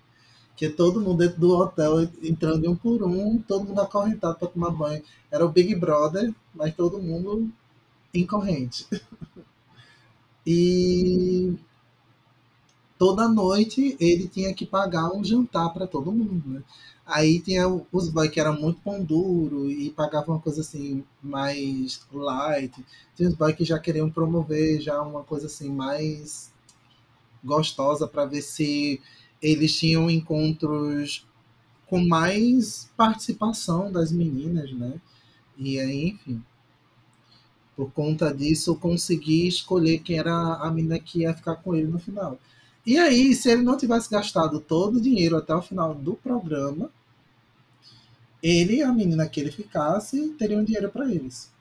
Que todo mundo dentro do hotel entrando um por um, todo mundo acorrentado para tomar banho. Era o Big Brother, mas todo mundo em corrente. e toda noite ele tinha que pagar um jantar para todo mundo, né? Aí tinha os boys que eram muito pão duro e pagavam uma coisa assim mais light. Tinha os boys que já queriam promover já uma coisa assim mais gostosa para ver se eles tinham encontros com mais participação das meninas, né? E aí, enfim, por conta disso, eu consegui escolher quem era a menina que ia ficar com ele no final. E aí, se ele não tivesse gastado todo o dinheiro até o final do programa, ele e a menina que ele ficasse teriam dinheiro para eles.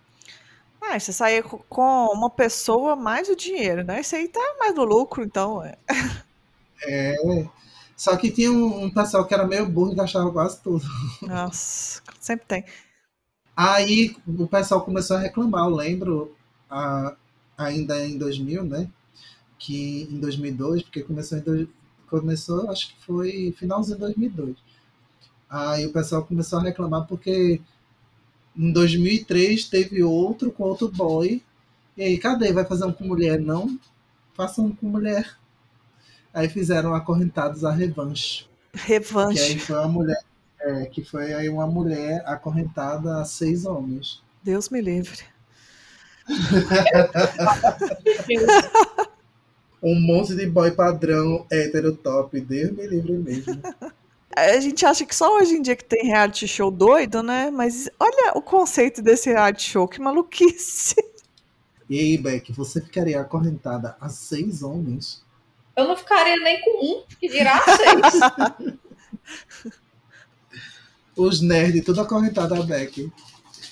Ah, você sair com uma pessoa mais o dinheiro, né? Isso aí tá mais do lucro, então. É. só que tinha um, um, pessoal que era meio burro e gastava quase tudo. Nossa, sempre tem. Aí o pessoal começou a reclamar, eu lembro, a, ainda em 2000, né? que em 2002, porque começou, em, começou acho que foi finalzinho de 2002. Aí o pessoal começou a reclamar porque em 2003 teve outro com outro boy. E aí, cadê? Vai fazer um com mulher? Não, façam um com mulher. Aí fizeram acorrentados a revanche. Revanche. Que aí foi uma mulher, é, que foi aí uma mulher acorrentada a seis homens. Deus me livre. um monte de boy padrão hétero top, Deus me livre mesmo. A gente acha que só hoje em dia que tem reality show doido, né? Mas olha o conceito desse reality show, que maluquice. E aí, Beck, você ficaria acorrentada a seis homens? Eu não ficaria nem com um, que dirá seis. Os nerds, tudo acorrentado a Beck.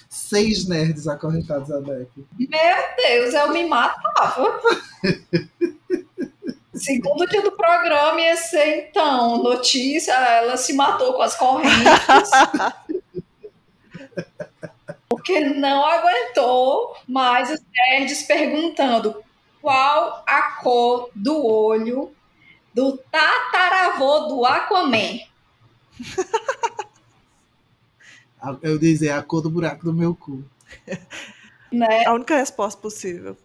Seis nerds acorrentados a Beck. Meu Deus, eu me matava. Segundo dia do programa ia ser, então, notícia, ela se matou com as correntes. porque não aguentou mais os nerds perguntando qual a cor do olho do tataravô do Aquaman. Eu dizer a cor do buraco do meu cu. Né? A única resposta possível.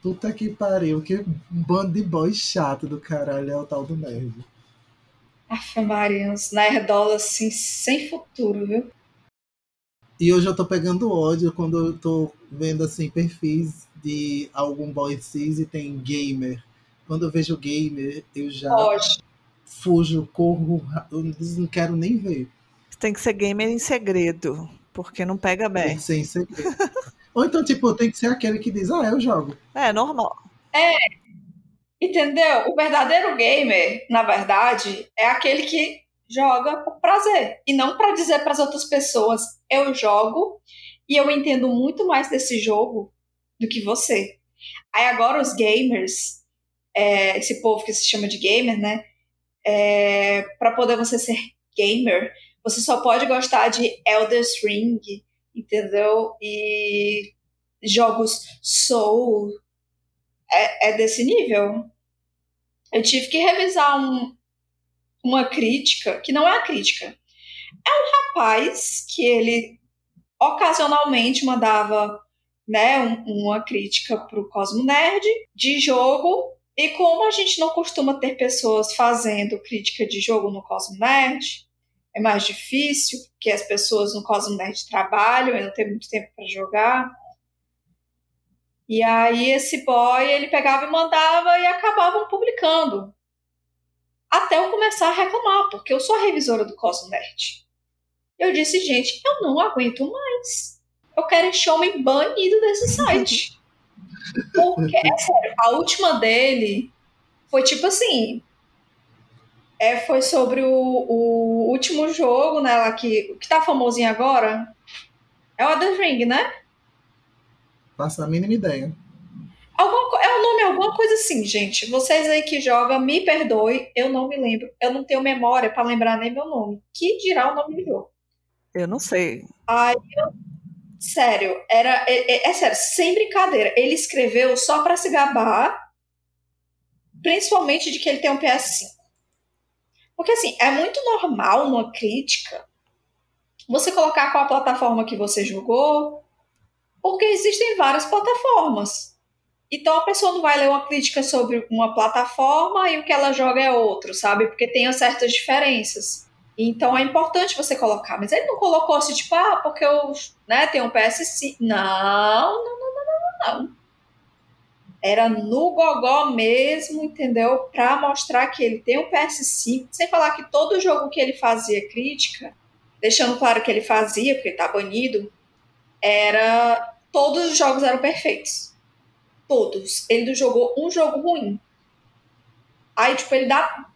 Puta que pariu, que bando de boy chato do caralho é o tal do nerd. Aff, Maria, uns nerdolas assim, sem futuro, viu? E hoje eu tô pegando ódio quando eu tô vendo assim perfis de algum boy cis e tem gamer. Quando eu vejo gamer, eu já fujo, corro, eu não quero nem ver. Tem que ser gamer em segredo, porque não pega bem. Tem que ser em segredo. Ou então, tipo, tem que ser aquele que diz, ah, eu jogo. É, normal. É. Entendeu? O verdadeiro gamer, na verdade, é aquele que joga por prazer. E não para dizer para as outras pessoas, eu jogo e eu entendo muito mais desse jogo do que você. Aí agora os gamers, é, esse povo que se chama de gamer, né? É, para poder você ser gamer, você só pode gostar de Elder Ring, entendeu? E jogos Soul é, é desse nível. Eu tive que revisar um, uma crítica, que não é a crítica. É um rapaz que ele ocasionalmente mandava né, um, uma crítica para o Cosmo Nerd de jogo. E como a gente não costuma ter pessoas fazendo crítica de jogo no Cosmo Nerd, é mais difícil, porque as pessoas no Cosmo Nerd trabalham e não tem muito tempo para jogar. E aí esse boy, ele pegava e mandava e acabavam publicando. Até eu começar a reclamar, porque eu sou a revisora do Cosmo Nerd. Eu disse, gente, eu não aguento mais. Eu quero esse homem banido desse site. Porque, é sério, a última dele foi tipo assim. É, foi sobre o, o último jogo, né? Lá que, que tá famosinho agora. É o The Ring, né? Faço a mínima ideia. Alguma, é o nome alguma coisa assim, gente. Vocês aí que jogam, me perdoe, eu não me lembro. Eu não tenho memória para lembrar nem meu nome. Que dirá o nome do jogo? Eu não sei. Aí eu Sério, era. É, é, é, sério, sem brincadeira. Ele escreveu só para se gabar, principalmente de que ele tem um PS5. Porque assim, é muito normal numa crítica você colocar qual a plataforma que você jogou, porque existem várias plataformas. Então a pessoa não vai ler uma crítica sobre uma plataforma e o que ela joga é outro, sabe? Porque tem certas diferenças. Então é importante você colocar. Mas ele não colocou assim, tipo, ah, porque eu né, tenho um PS5. Não, não, não, não, não, não. Era no gogó mesmo, entendeu? Para mostrar que ele tem um PS5. Sem falar que todo jogo que ele fazia crítica, deixando claro que ele fazia, porque tá banido, era. Todos os jogos eram perfeitos. Todos. Ele não jogou um jogo ruim. Aí, tipo, ele dá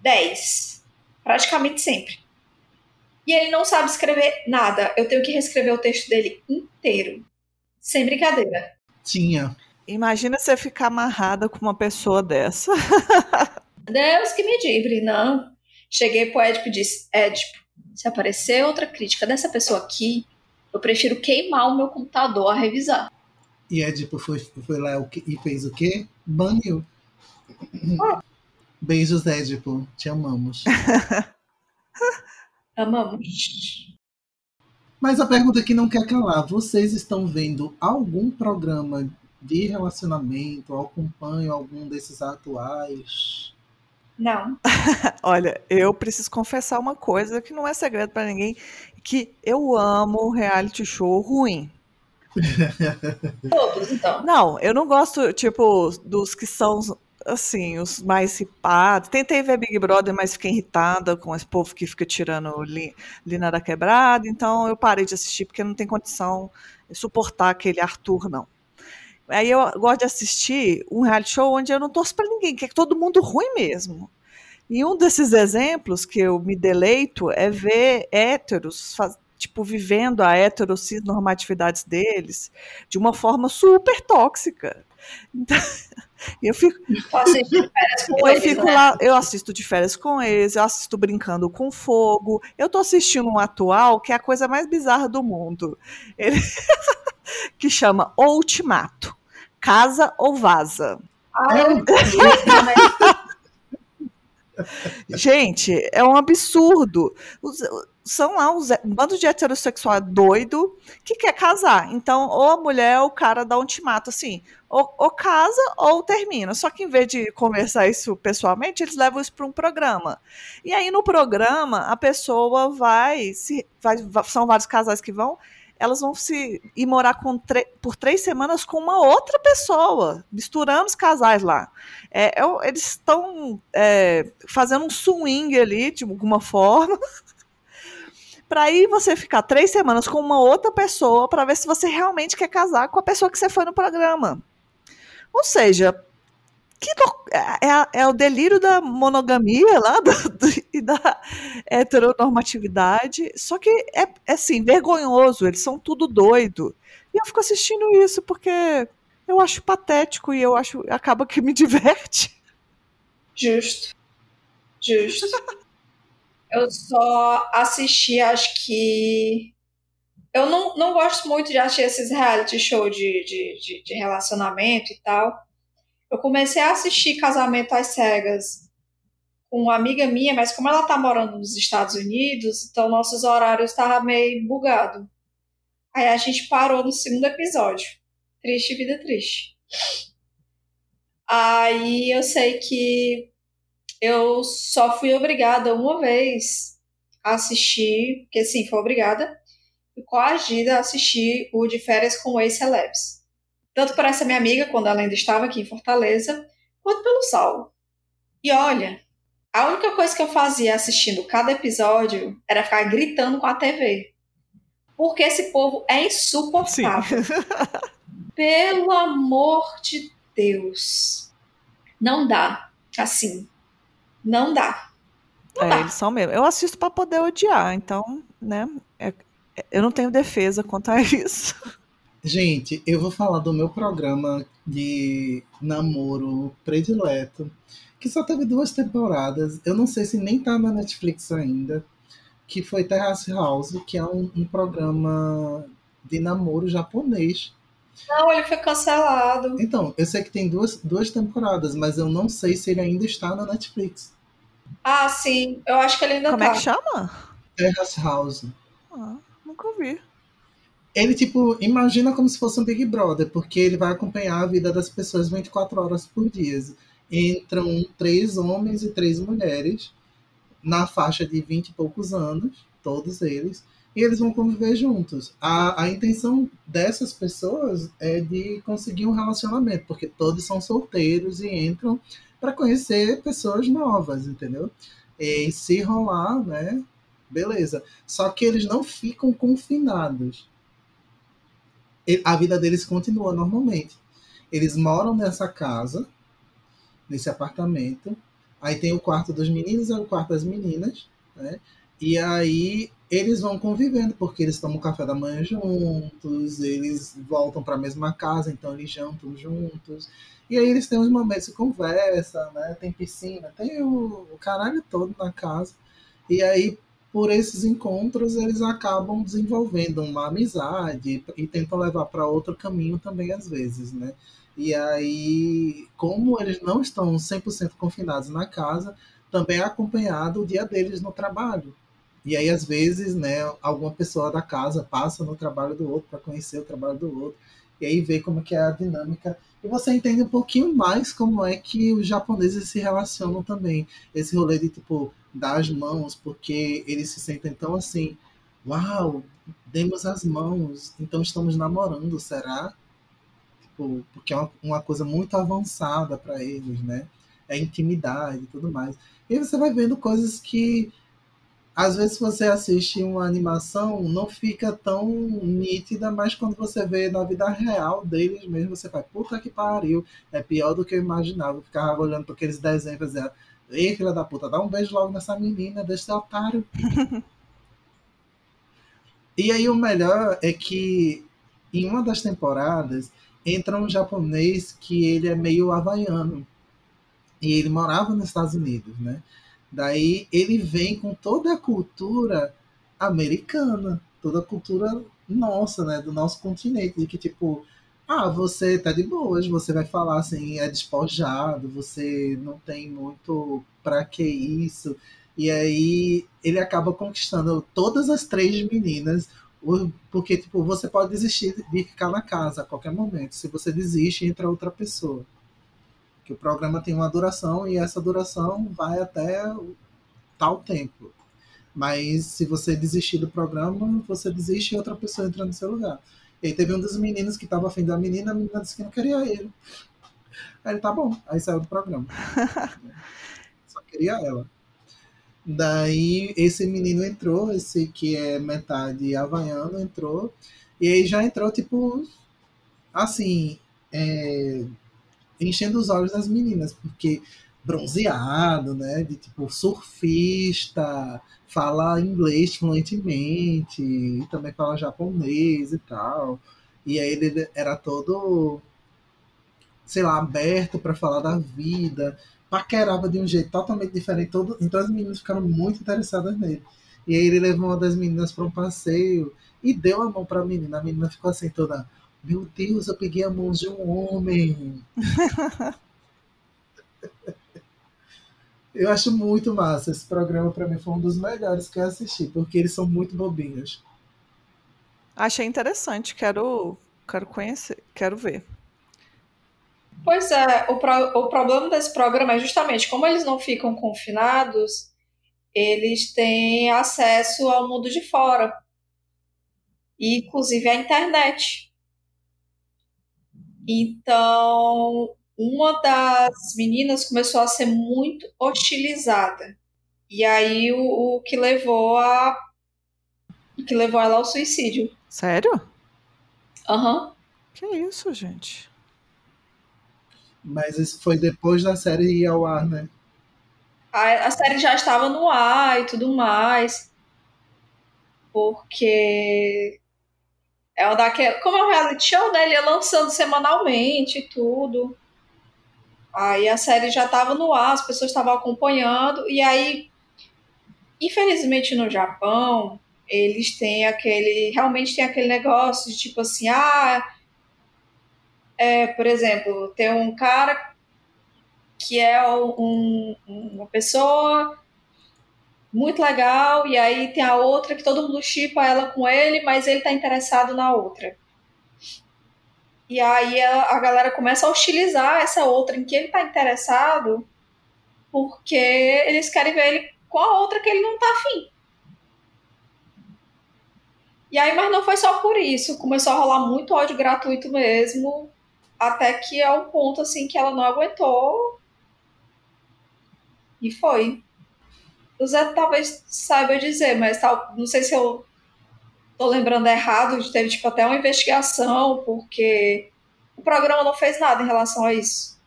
10 praticamente sempre. E ele não sabe escrever nada. Eu tenho que reescrever o texto dele inteiro. Sem brincadeira. Tinha. Imagina você ficar amarrada com uma pessoa dessa. Deus que me livre, não. Cheguei pro Edipo e disse: Edipo, se aparecer outra crítica dessa pessoa aqui, eu prefiro queimar o meu computador a revisar. E Edipo foi, foi lá e fez o quê? Baniu. Ah, Beijos, Édipo. Te amamos. amamos. Mas a pergunta que não quer calar: vocês estão vendo algum programa de relacionamento? Acompanham algum desses atuais? Não. Olha, eu preciso confessar uma coisa que não é segredo para ninguém, que eu amo reality show ruim. Todos, então. Não, eu não gosto, tipo, dos que são assim, os mais ripados. Tentei ver Big Brother, mas fiquei irritada com esse povo que fica tirando Lina da quebrada, então eu parei de assistir porque não tem condição de suportar aquele Arthur, não. Aí eu gosto de assistir um reality show onde eu não torço para ninguém, que é todo mundo ruim mesmo. E um desses exemplos que eu me deleito é ver héteros faz, tipo, vivendo a heteronormatividades deles de uma forma super tóxica. Então, eu fico. eu eles, fico né? lá, eu assisto de férias com eles, eu assisto brincando com fogo. Eu tô assistindo um atual que é a coisa mais bizarra do mundo. Ele que chama O Ultimato. Casa ou vaza. Gente, é um absurdo são lá um bando de heterossexual doido que quer casar. Então, ou a mulher ou o cara dá um ultimato assim, ou, ou, casa ou termina. Só que em vez de conversar isso pessoalmente, eles levam isso para um programa. E aí no programa a pessoa vai, se, vai, são vários casais que vão, elas vão se ir morar por três semanas com uma outra pessoa, misturando os casais lá. É, é, eles estão é, fazendo um swing ali, de alguma forma. para aí você ficar três semanas com uma outra pessoa para ver se você realmente quer casar com a pessoa que você foi no programa. Ou seja, que é, é, é o delírio da monogamia lá do, do, e da heteronormatividade. Só que é, é assim, vergonhoso, eles são tudo doido. E eu fico assistindo isso porque eu acho patético e eu acho acaba que me diverte. Justo. Justo. Eu só assisti, acho que. Eu não, não gosto muito de assistir esses reality show de, de, de, de relacionamento e tal. Eu comecei a assistir Casamento às Cegas com uma amiga minha, mas como ela tá morando nos Estados Unidos, então nossos horários estavam meio bugado. Aí a gente parou no segundo episódio. Triste vida triste. Aí eu sei que eu só fui obrigada uma vez a assistir, porque sim, foi obrigada, e coagida a assistir o de férias com ex-celebs. Tanto por essa minha amiga, quando ela ainda estava aqui em Fortaleza, quanto pelo Saulo. E olha, a única coisa que eu fazia assistindo cada episódio era ficar gritando com a TV. Porque esse povo é insuportável. Pelo amor de Deus. Não dá. Assim. Não dá. Não é, dá. eles são mesmo. Eu assisto para poder odiar, então, né? É, eu não tenho defesa quanto a isso. Gente, eu vou falar do meu programa de namoro predileto, que só teve duas temporadas. Eu não sei se nem tá na Netflix ainda. Que foi Terrace House, que é um, um programa de namoro japonês. Não, ele foi cancelado. Então, eu sei que tem duas, duas temporadas, mas eu não sei se ele ainda está na Netflix. Ah, sim. Eu acho que ele ainda Como tá. é que chama? Terrace House. Ah, nunca ouvi. Ele, tipo, imagina como se fosse um Big Brother, porque ele vai acompanhar a vida das pessoas 24 horas por dia. Entram três homens e três mulheres, na faixa de 20 e poucos anos, todos eles, e eles vão conviver juntos. A, a intenção dessas pessoas é de conseguir um relacionamento, porque todos são solteiros e entram para conhecer pessoas novas, entendeu? E se rolar, né? Beleza. Só que eles não ficam confinados. A vida deles continua normalmente. Eles moram nessa casa, nesse apartamento. Aí tem o quarto dos meninos e o quarto das meninas, né? E aí eles vão convivendo, porque eles tomam café da manhã juntos, eles voltam para a mesma casa, então eles jantam juntos. E aí eles têm uns momentos de conversa, né? Tem piscina, tem o, o caralho todo na casa. E aí, por esses encontros, eles acabam desenvolvendo uma amizade e tentam levar para outro caminho também, às vezes, né? E aí, como eles não estão 100% confinados na casa, também é acompanhado o dia deles no trabalho. E aí, às vezes, né, alguma pessoa da casa passa no trabalho do outro para conhecer o trabalho do outro. E aí vê como que é a dinâmica. E você entende um pouquinho mais como é que os japoneses se relacionam também. Esse rolê de, tipo, dar as mãos, porque eles se sentem tão assim, uau, demos as mãos, então estamos namorando, será? Tipo, porque é uma, uma coisa muito avançada para eles, né? É intimidade e tudo mais. E aí você vai vendo coisas que às vezes você assiste uma animação, não fica tão nítida, mas quando você vê na vida real deles mesmo, você faz, puta que pariu, é pior do que eu imaginava. Eu ficava olhando para aqueles desenhos e dizia, ei, filha da puta, dá um beijo logo nessa menina, deixa esse otário. e aí o melhor é que em uma das temporadas entra um japonês que ele é meio havaiano. E ele morava nos Estados Unidos, né? Daí ele vem com toda a cultura americana, toda a cultura nossa, né, do nosso continente, de que tipo, ah, você tá de boas, você vai falar assim, é despojado, você não tem muito pra que isso. E aí ele acaba conquistando todas as três meninas, porque tipo, você pode desistir de ficar na casa a qualquer momento. Se você desiste, entra outra pessoa que o programa tem uma duração e essa duração vai até tal tempo. Mas se você desistir do programa, você desiste e outra pessoa entra no seu lugar. E aí teve um dos meninos que estava afim da menina, a menina disse que não queria ele. Aí ele, tá bom, aí saiu do programa. Só queria ela. Daí esse menino entrou, esse que é metade havaiano entrou, e aí já entrou, tipo, assim, é, enchendo os olhos das meninas, porque bronzeado, né? De tipo surfista, fala inglês fluentemente, e também fala japonês e tal. E aí ele era todo, sei lá, aberto para falar da vida, paquerava de um jeito totalmente diferente. Todo, então as meninas ficaram muito interessadas nele. E aí ele levou uma das meninas para um passeio e deu a mão para a menina. A menina ficou assim toda, meu Deus, eu peguei a mão de um homem. Eu acho muito massa. Esse programa para mim foi um dos melhores que eu assisti, porque eles são muito bobinhos. Achei interessante, quero, quero conhecer, quero ver. Pois é, o, pro- o problema desse programa é justamente como eles não ficam confinados, eles têm acesso ao mundo de fora, inclusive à internet. Então, uma das meninas começou a ser muito hostilizada. E aí o, o que levou a o que levou ela ao suicídio. Sério? Aham. Uhum. Que isso, gente? Mas isso foi depois da série ir ao ar, né? A, a série já estava no ar e tudo mais. Porque é uma daquela. Como é um reality show, né? Ele ia lançando semanalmente e tudo. Aí a série já estava no ar, as pessoas estavam acompanhando. E aí, infelizmente no Japão, eles têm aquele. Realmente tem aquele negócio de tipo assim, ah. É, por exemplo, tem um cara que é um, uma pessoa muito legal, e aí tem a outra que todo mundo chipa ela com ele, mas ele tá interessado na outra. E aí a, a galera começa a hostilizar essa outra em que ele tá interessado, porque eles querem ver ele com a outra que ele não tá afim. E aí, mas não foi só por isso, começou a rolar muito ódio gratuito mesmo, até que é um ponto assim que ela não aguentou. E foi. O Zé talvez saiba dizer, mas tal, não sei se eu tô lembrando errado, teve tipo até uma investigação, porque o programa não fez nada em relação a isso.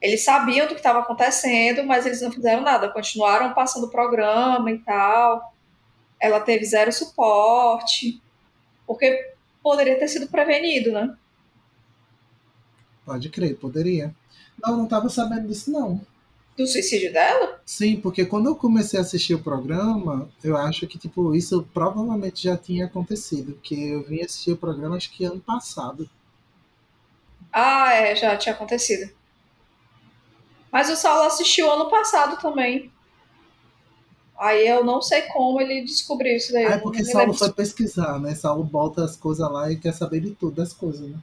Eles sabiam do que estava acontecendo, mas eles não fizeram nada, continuaram passando o programa e tal. Ela teve zero suporte, porque poderia ter sido prevenido, né? Pode crer, poderia. Não, não estava sabendo disso, não do suicídio dela? Sim, porque quando eu comecei a assistir o programa, eu acho que tipo isso provavelmente já tinha acontecido, porque eu vim assistir o programa acho que ano passado. Ah, é, já tinha acontecido. Mas o Saulo assistiu ano passado também. Aí eu não sei como ele descobriu isso daí. Ah, é porque Saulo foi pesquisar, né? Saulo bota as coisas lá e quer saber de tudo das coisas, né?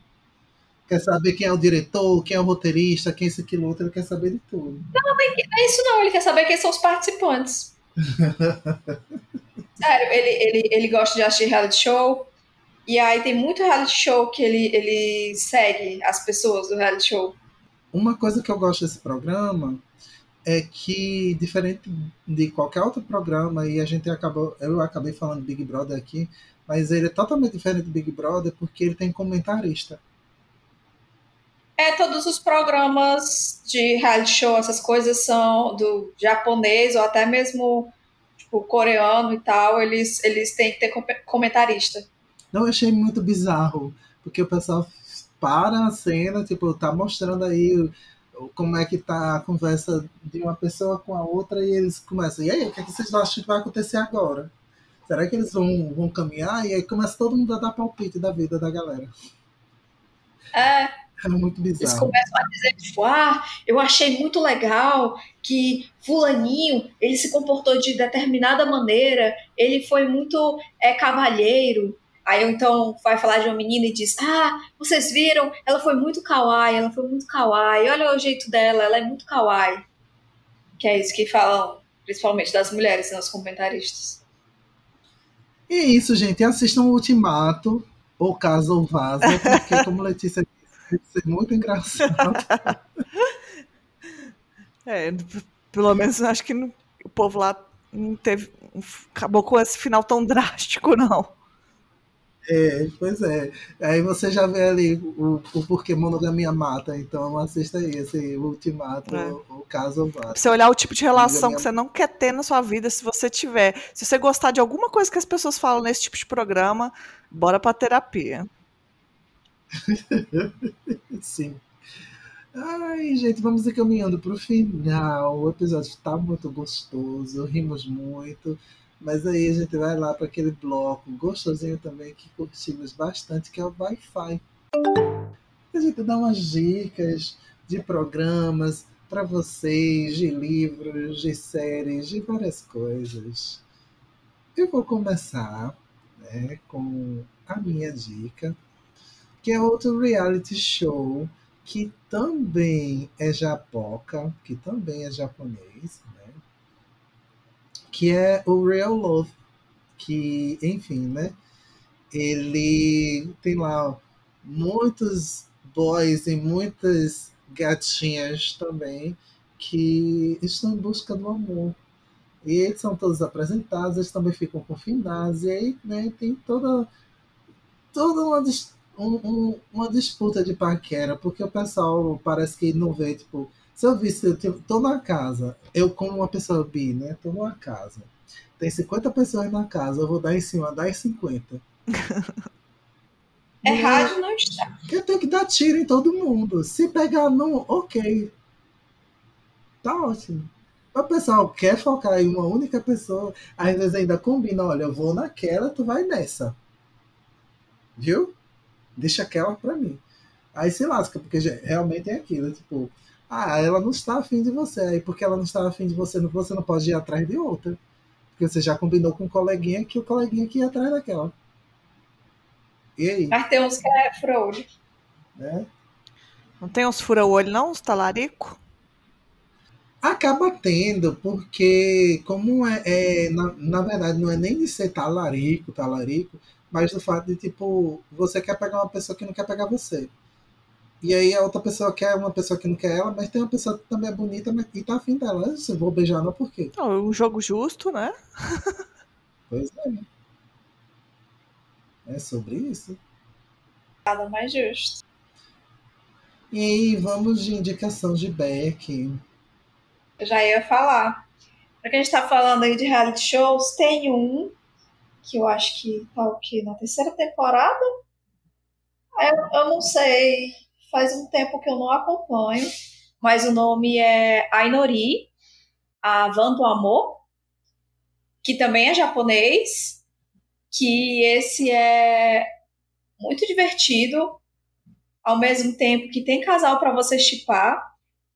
Quer saber quem é o diretor, quem é o roteirista, quem é esse aquilo outro, ele quer saber de tudo. Não, não é isso não, ele quer saber quem são os participantes. Sério, ele, ele, ele gosta de assistir reality show, e aí tem muito reality show que ele, ele segue as pessoas do reality show. Uma coisa que eu gosto desse programa é que, diferente de qualquer outro programa, e a gente acabou, eu acabei falando Big Brother aqui, mas ele é totalmente diferente do Big Brother porque ele tem comentarista. É, todos os programas de reality show, essas coisas são do japonês ou até mesmo tipo coreano e tal, eles, eles têm que ter comentarista. Não, eu achei muito bizarro, porque o pessoal para a cena, tipo, tá mostrando aí como é que tá a conversa de uma pessoa com a outra e eles começam, e aí, o que, é que vocês acham que vai acontecer agora? Será que eles vão, vão caminhar? E aí começa todo mundo a dar palpite da vida da galera. É, é muito bizarro. Eles começam a dizer, tipo, ah, eu achei muito legal que fulaninho, ele se comportou de determinada maneira, ele foi muito é, cavalheiro. Aí eu então vai falar de uma menina e diz, ah, vocês viram? Ela foi muito kawaii, ela foi muito kawaii, olha o jeito dela, ela é muito kawaii. Que é isso que falam, principalmente das mulheres, nos comentaristas. E é isso, gente. Assistam o Ultimato, ou Caso ou Vaza, porque como Letícia Deve ser muito engraçado. é, pelo menos acho que não, o povo lá não teve. acabou com esse final tão drástico, não. É, pois é. Aí você já vê ali o, o porquê monogamia mata. Então assista aí esse ultimato, é. o, o caso mata. Você olhar o tipo de relação que você não quer ter na sua vida, se você tiver. Se você gostar de alguma coisa que as pessoas falam nesse tipo de programa, bora pra terapia. Sim. Ai, gente, vamos encaminhando para o final. O episódio está muito gostoso, rimos muito. Mas aí a gente vai lá para aquele bloco gostosinho também que curtimos bastante, que é o Wi-Fi. A gente dá umas dicas de programas para vocês, de livros, de séries, de várias coisas. Eu vou começar né, com a minha dica que é outro reality show que também é japoca, que também é japonês, né? que é o Real Love, que, enfim, né? Ele tem lá muitos boys e muitas gatinhas também que estão em busca do amor. E eles são todos apresentados, eles também ficam confinados, e aí né, tem toda, toda uma, um, um, uma disputa de paquera, porque o pessoal parece que não vê, tipo, se eu visse, eu tô na casa, eu como uma pessoa bi, né, tô numa casa, tem 50 pessoas na casa, eu vou dar em cima, dar em 50. Errado não está. Eu tenho que dar tiro em todo mundo. Se pegar num, ok. Tá ótimo. O pessoal quer focar em uma única pessoa, às vezes ainda combina, olha, eu vou naquela, tu vai nessa. Viu? Deixa aquela pra mim. Aí se lasca, porque realmente é aquilo, tipo, ah, ela não está afim de você. Aí porque ela não está afim de você, você não pode ir atrás de outra. Porque você já combinou com o um coleguinha que o coleguinha que ia atrás daquela. E aí? Mas tem uns que é fura-olho. Né? Não tem uns fura-olho, não? Uns talarico? Acaba tendo, porque como é, é na, na, verdade não é nem de ser talarico, talarico, mas do fato de tipo, você quer pegar uma pessoa que não quer pegar você. E aí a outra pessoa quer uma pessoa que não quer ela, mas tem uma pessoa que também é bonita mas, e tá afim dela. Eu vou beijar não por quê? Não, é um jogo justo, né? pois é. É sobre isso. Nada mais justo. E vamos de indicação de Beck. Eu já ia falar. Pra que a gente tá falando aí de reality shows, tem um que eu acho que tá o quê? Na terceira temporada? Eu, eu não sei. Faz um tempo que eu não acompanho. Mas o nome é Ainori, a Van do Amor, que também é japonês que esse é muito divertido, ao mesmo tempo que tem casal para você chipar.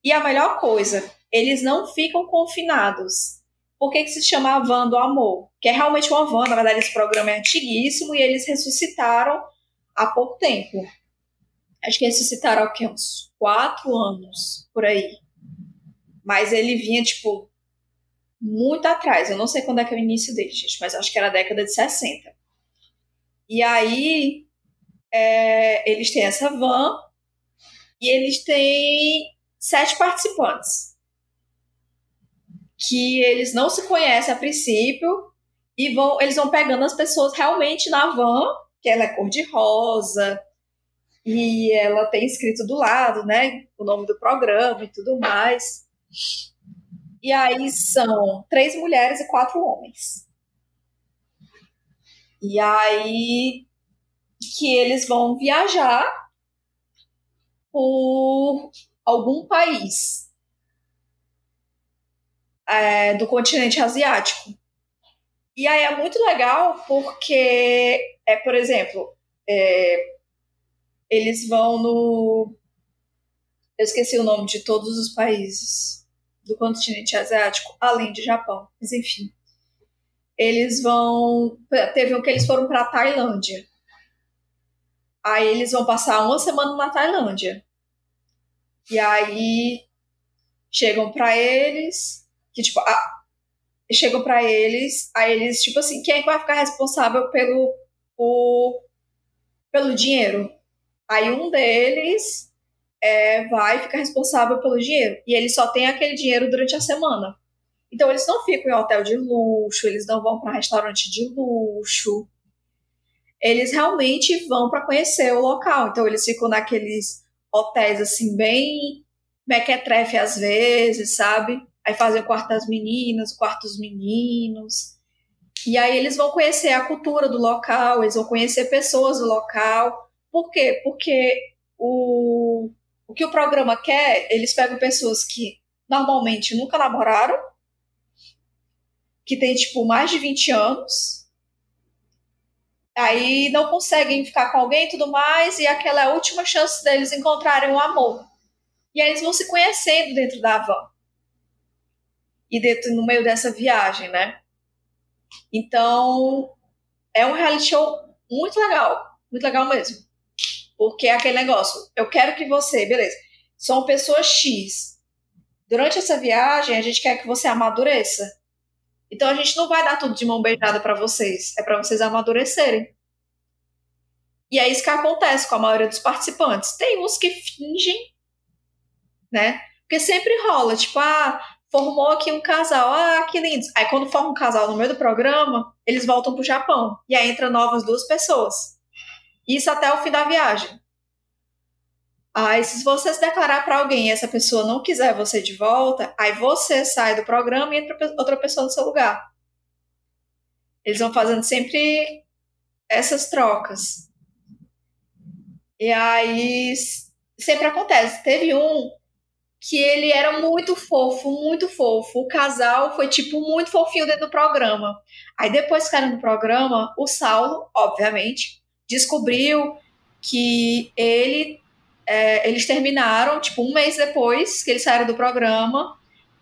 E a melhor coisa, eles não ficam confinados. Por que, que se chama a van do amor? Que é realmente uma van, na verdade esse programa é antiguíssimo e eles ressuscitaram há pouco tempo. Acho que ressuscitaram há uns quatro anos, por aí. Mas ele vinha, tipo, muito atrás. Eu não sei quando é que é o início dele, gente, mas acho que era a década de 60. E aí é, eles têm essa van e eles têm sete participantes que eles não se conhecem a princípio e vão eles vão pegando as pessoas realmente na van que ela é cor de rosa e ela tem escrito do lado né o nome do programa e tudo mais e aí são três mulheres e quatro homens. E aí que eles vão viajar por algum país é, do continente asiático. E aí é muito legal porque, é, por exemplo, é, eles vão no. Eu esqueci o nome de todos os países do continente asiático, além de Japão. Mas enfim. Eles vão. Teve um que eles foram para Tailândia. Aí eles vão passar uma semana na Tailândia. E aí chegam para eles, que tipo, ah, chegam para eles, aí eles tipo assim, quem é que vai ficar responsável pelo o, pelo dinheiro? Aí um deles é, vai ficar responsável pelo dinheiro. E ele só tem aquele dinheiro durante a semana. Então eles não ficam em hotel de luxo, eles não vão para restaurante de luxo. Eles realmente vão para conhecer o local. Então eles ficam naqueles hotéis assim bem mequetrefe às vezes, sabe? Aí fazem o quarto das meninas, o quarto dos meninos. E aí eles vão conhecer a cultura do local, eles vão conhecer pessoas do local. Por quê? Porque o, o que o programa quer, eles pegam pessoas que normalmente nunca namoraram, que tem tipo mais de 20 anos, aí não conseguem ficar com alguém e tudo mais, e aquela é a última chance deles encontrarem o um amor. E aí eles vão se conhecendo dentro da van. E dentro, no meio dessa viagem, né? Então, é um reality show muito legal. Muito legal mesmo. Porque é aquele negócio, eu quero que você, beleza, são pessoas X. Durante essa viagem, a gente quer que você amadureça. Então a gente não vai dar tudo de mão beijada para vocês, é para vocês amadurecerem. E é isso que acontece com a maioria dos participantes. Tem uns que fingem, né? Porque sempre rola, tipo, ah, formou aqui um casal, ah, que lindo. Aí quando forma um casal no meio do programa, eles voltam pro Japão. E aí entra novas duas pessoas. Isso até o fim da viagem. Aí, se você se declarar para alguém e essa pessoa não quiser você de volta, aí você sai do programa e entra outra pessoa no seu lugar. Eles vão fazendo sempre essas trocas. E aí sempre acontece. Teve um que ele era muito fofo, muito fofo. O casal foi, tipo, muito fofinho dentro do programa. Aí depois que era no programa, o Saulo, obviamente, descobriu que ele é, eles terminaram, tipo, um mês depois que eles saíram do programa,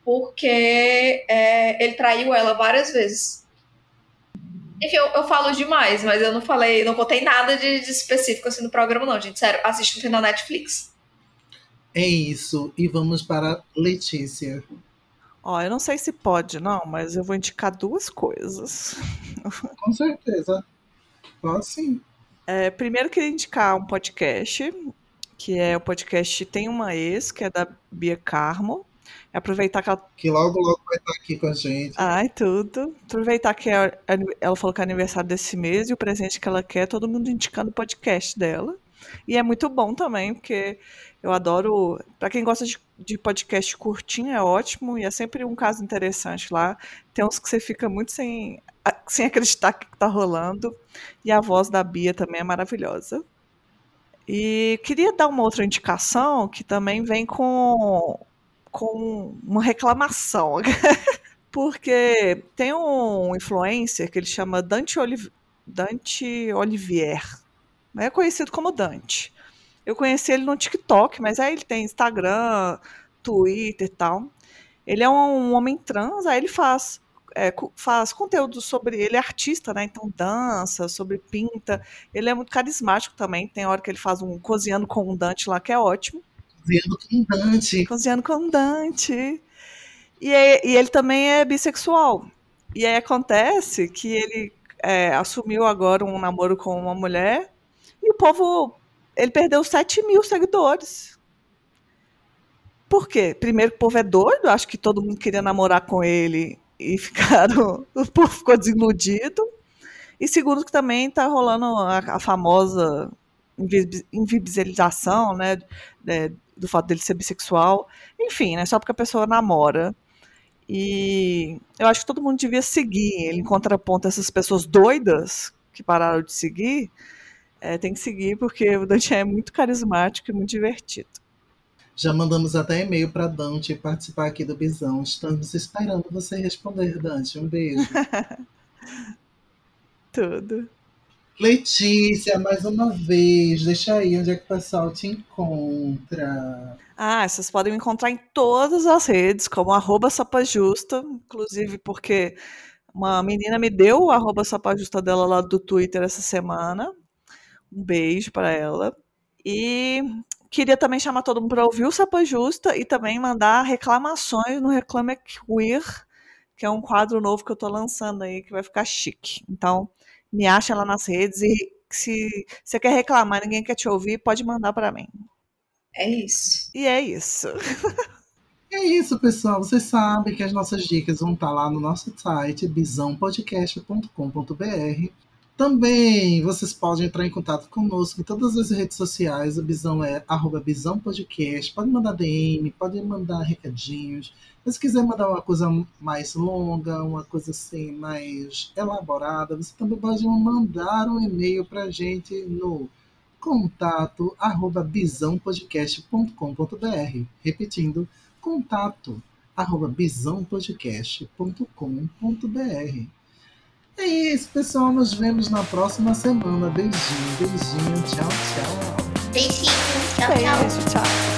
porque é, ele traiu ela várias vezes. Enfim, eu, eu, falo demais, mas eu não falei, não contei nada de, de específico assim no programa, não, gente. Sério, assiste no na Netflix. É isso. E vamos para Letícia. Ó, eu não sei se pode, não, mas eu vou indicar duas coisas. Com certeza. Pode sim. É, primeiro, queria indicar um podcast, que é o podcast Tem Uma Ex, que é da Bia Carmo. É aproveitar que ela. Que logo, logo vai estar aqui com a gente. Ai, tudo. Aproveitar que é, ela falou que é aniversário desse mês e o presente que ela quer, todo mundo indicando o podcast dela. E é muito bom também, porque eu adoro. Para quem gosta de, de, podcast curtinho, é ótimo. E é sempre um caso interessante lá. Tem uns que você fica muito sem, sem acreditar que está rolando. E a voz da Bia também é maravilhosa. E queria dar uma outra indicação que também vem com, com uma reclamação. Porque tem um influencer que ele chama Dante, Oliv Dante Olivier. É conhecido como Dante. Eu conheci ele no TikTok, mas aí ele tem Instagram, Twitter e tal. Ele é um, um homem trans, aí ele faz é, faz conteúdo sobre. Ele é artista, né? Então dança, sobre pinta. Ele é muito carismático também. Tem hora que ele faz um Cozinhando com um Dante lá, que é ótimo. Cozinhando com um Dante. Cozinhando com um Dante. E, e ele também é bissexual. E aí acontece que ele é, assumiu agora um namoro com uma mulher e o povo ele perdeu 7 mil seguidores. Por quê? Primeiro, o povo é doido, acho que todo mundo queria namorar com ele e ficaram. O povo ficou desiludido. E segundo, que também está rolando a, a, famosa invisibilização, né? De, do fato dele ser bissexual. Enfim, né? Só porque a pessoa namora. E eu acho que todo mundo devia seguir ele em contraponto essas pessoas doidas que pararam de seguir é, tem que seguir porque o Dante é muito carismático e muito divertido. Já mandamos até e-mail para Dante participar aqui do Bisão. Estamos esperando você responder, Dante. Um beijo. Tudo. Letícia, mais uma vez, deixa aí onde é que o pessoal te encontra. Ah, vocês podem me encontrar em todas as redes, como arroba sapajusta, inclusive porque uma menina me deu o arroba sapajusta dela lá do Twitter essa semana. Um beijo para ela. E queria também chamar todo mundo para ouvir o Sapa Justa e também mandar reclamações no Reclame Queer, que é um quadro novo que eu estou lançando aí, que vai ficar chique. Então, me acha lá nas redes e se você quer reclamar ninguém quer te ouvir, pode mandar para mim. É isso. E é isso. É isso, pessoal. Vocês sabem que as nossas dicas vão estar lá no nosso site, bisãopodcast.com.br. Também vocês podem entrar em contato conosco em todas as redes sociais. O Bisão é arroba Bisão Podcast. Pode mandar DM, pode mandar recadinhos. Mas se quiser mandar uma coisa mais longa, uma coisa assim mais elaborada, você também pode mandar um e-mail para a gente no contato arroba bisãopodcast.com.br. Repetindo, contato arroba bisãopodcast.com.br. É isso, pessoal. Nos vemos na próxima semana. Beijinho, beijinho. Tchau, tchau. Beijinho, tchau, tchau. Beijo, tchau.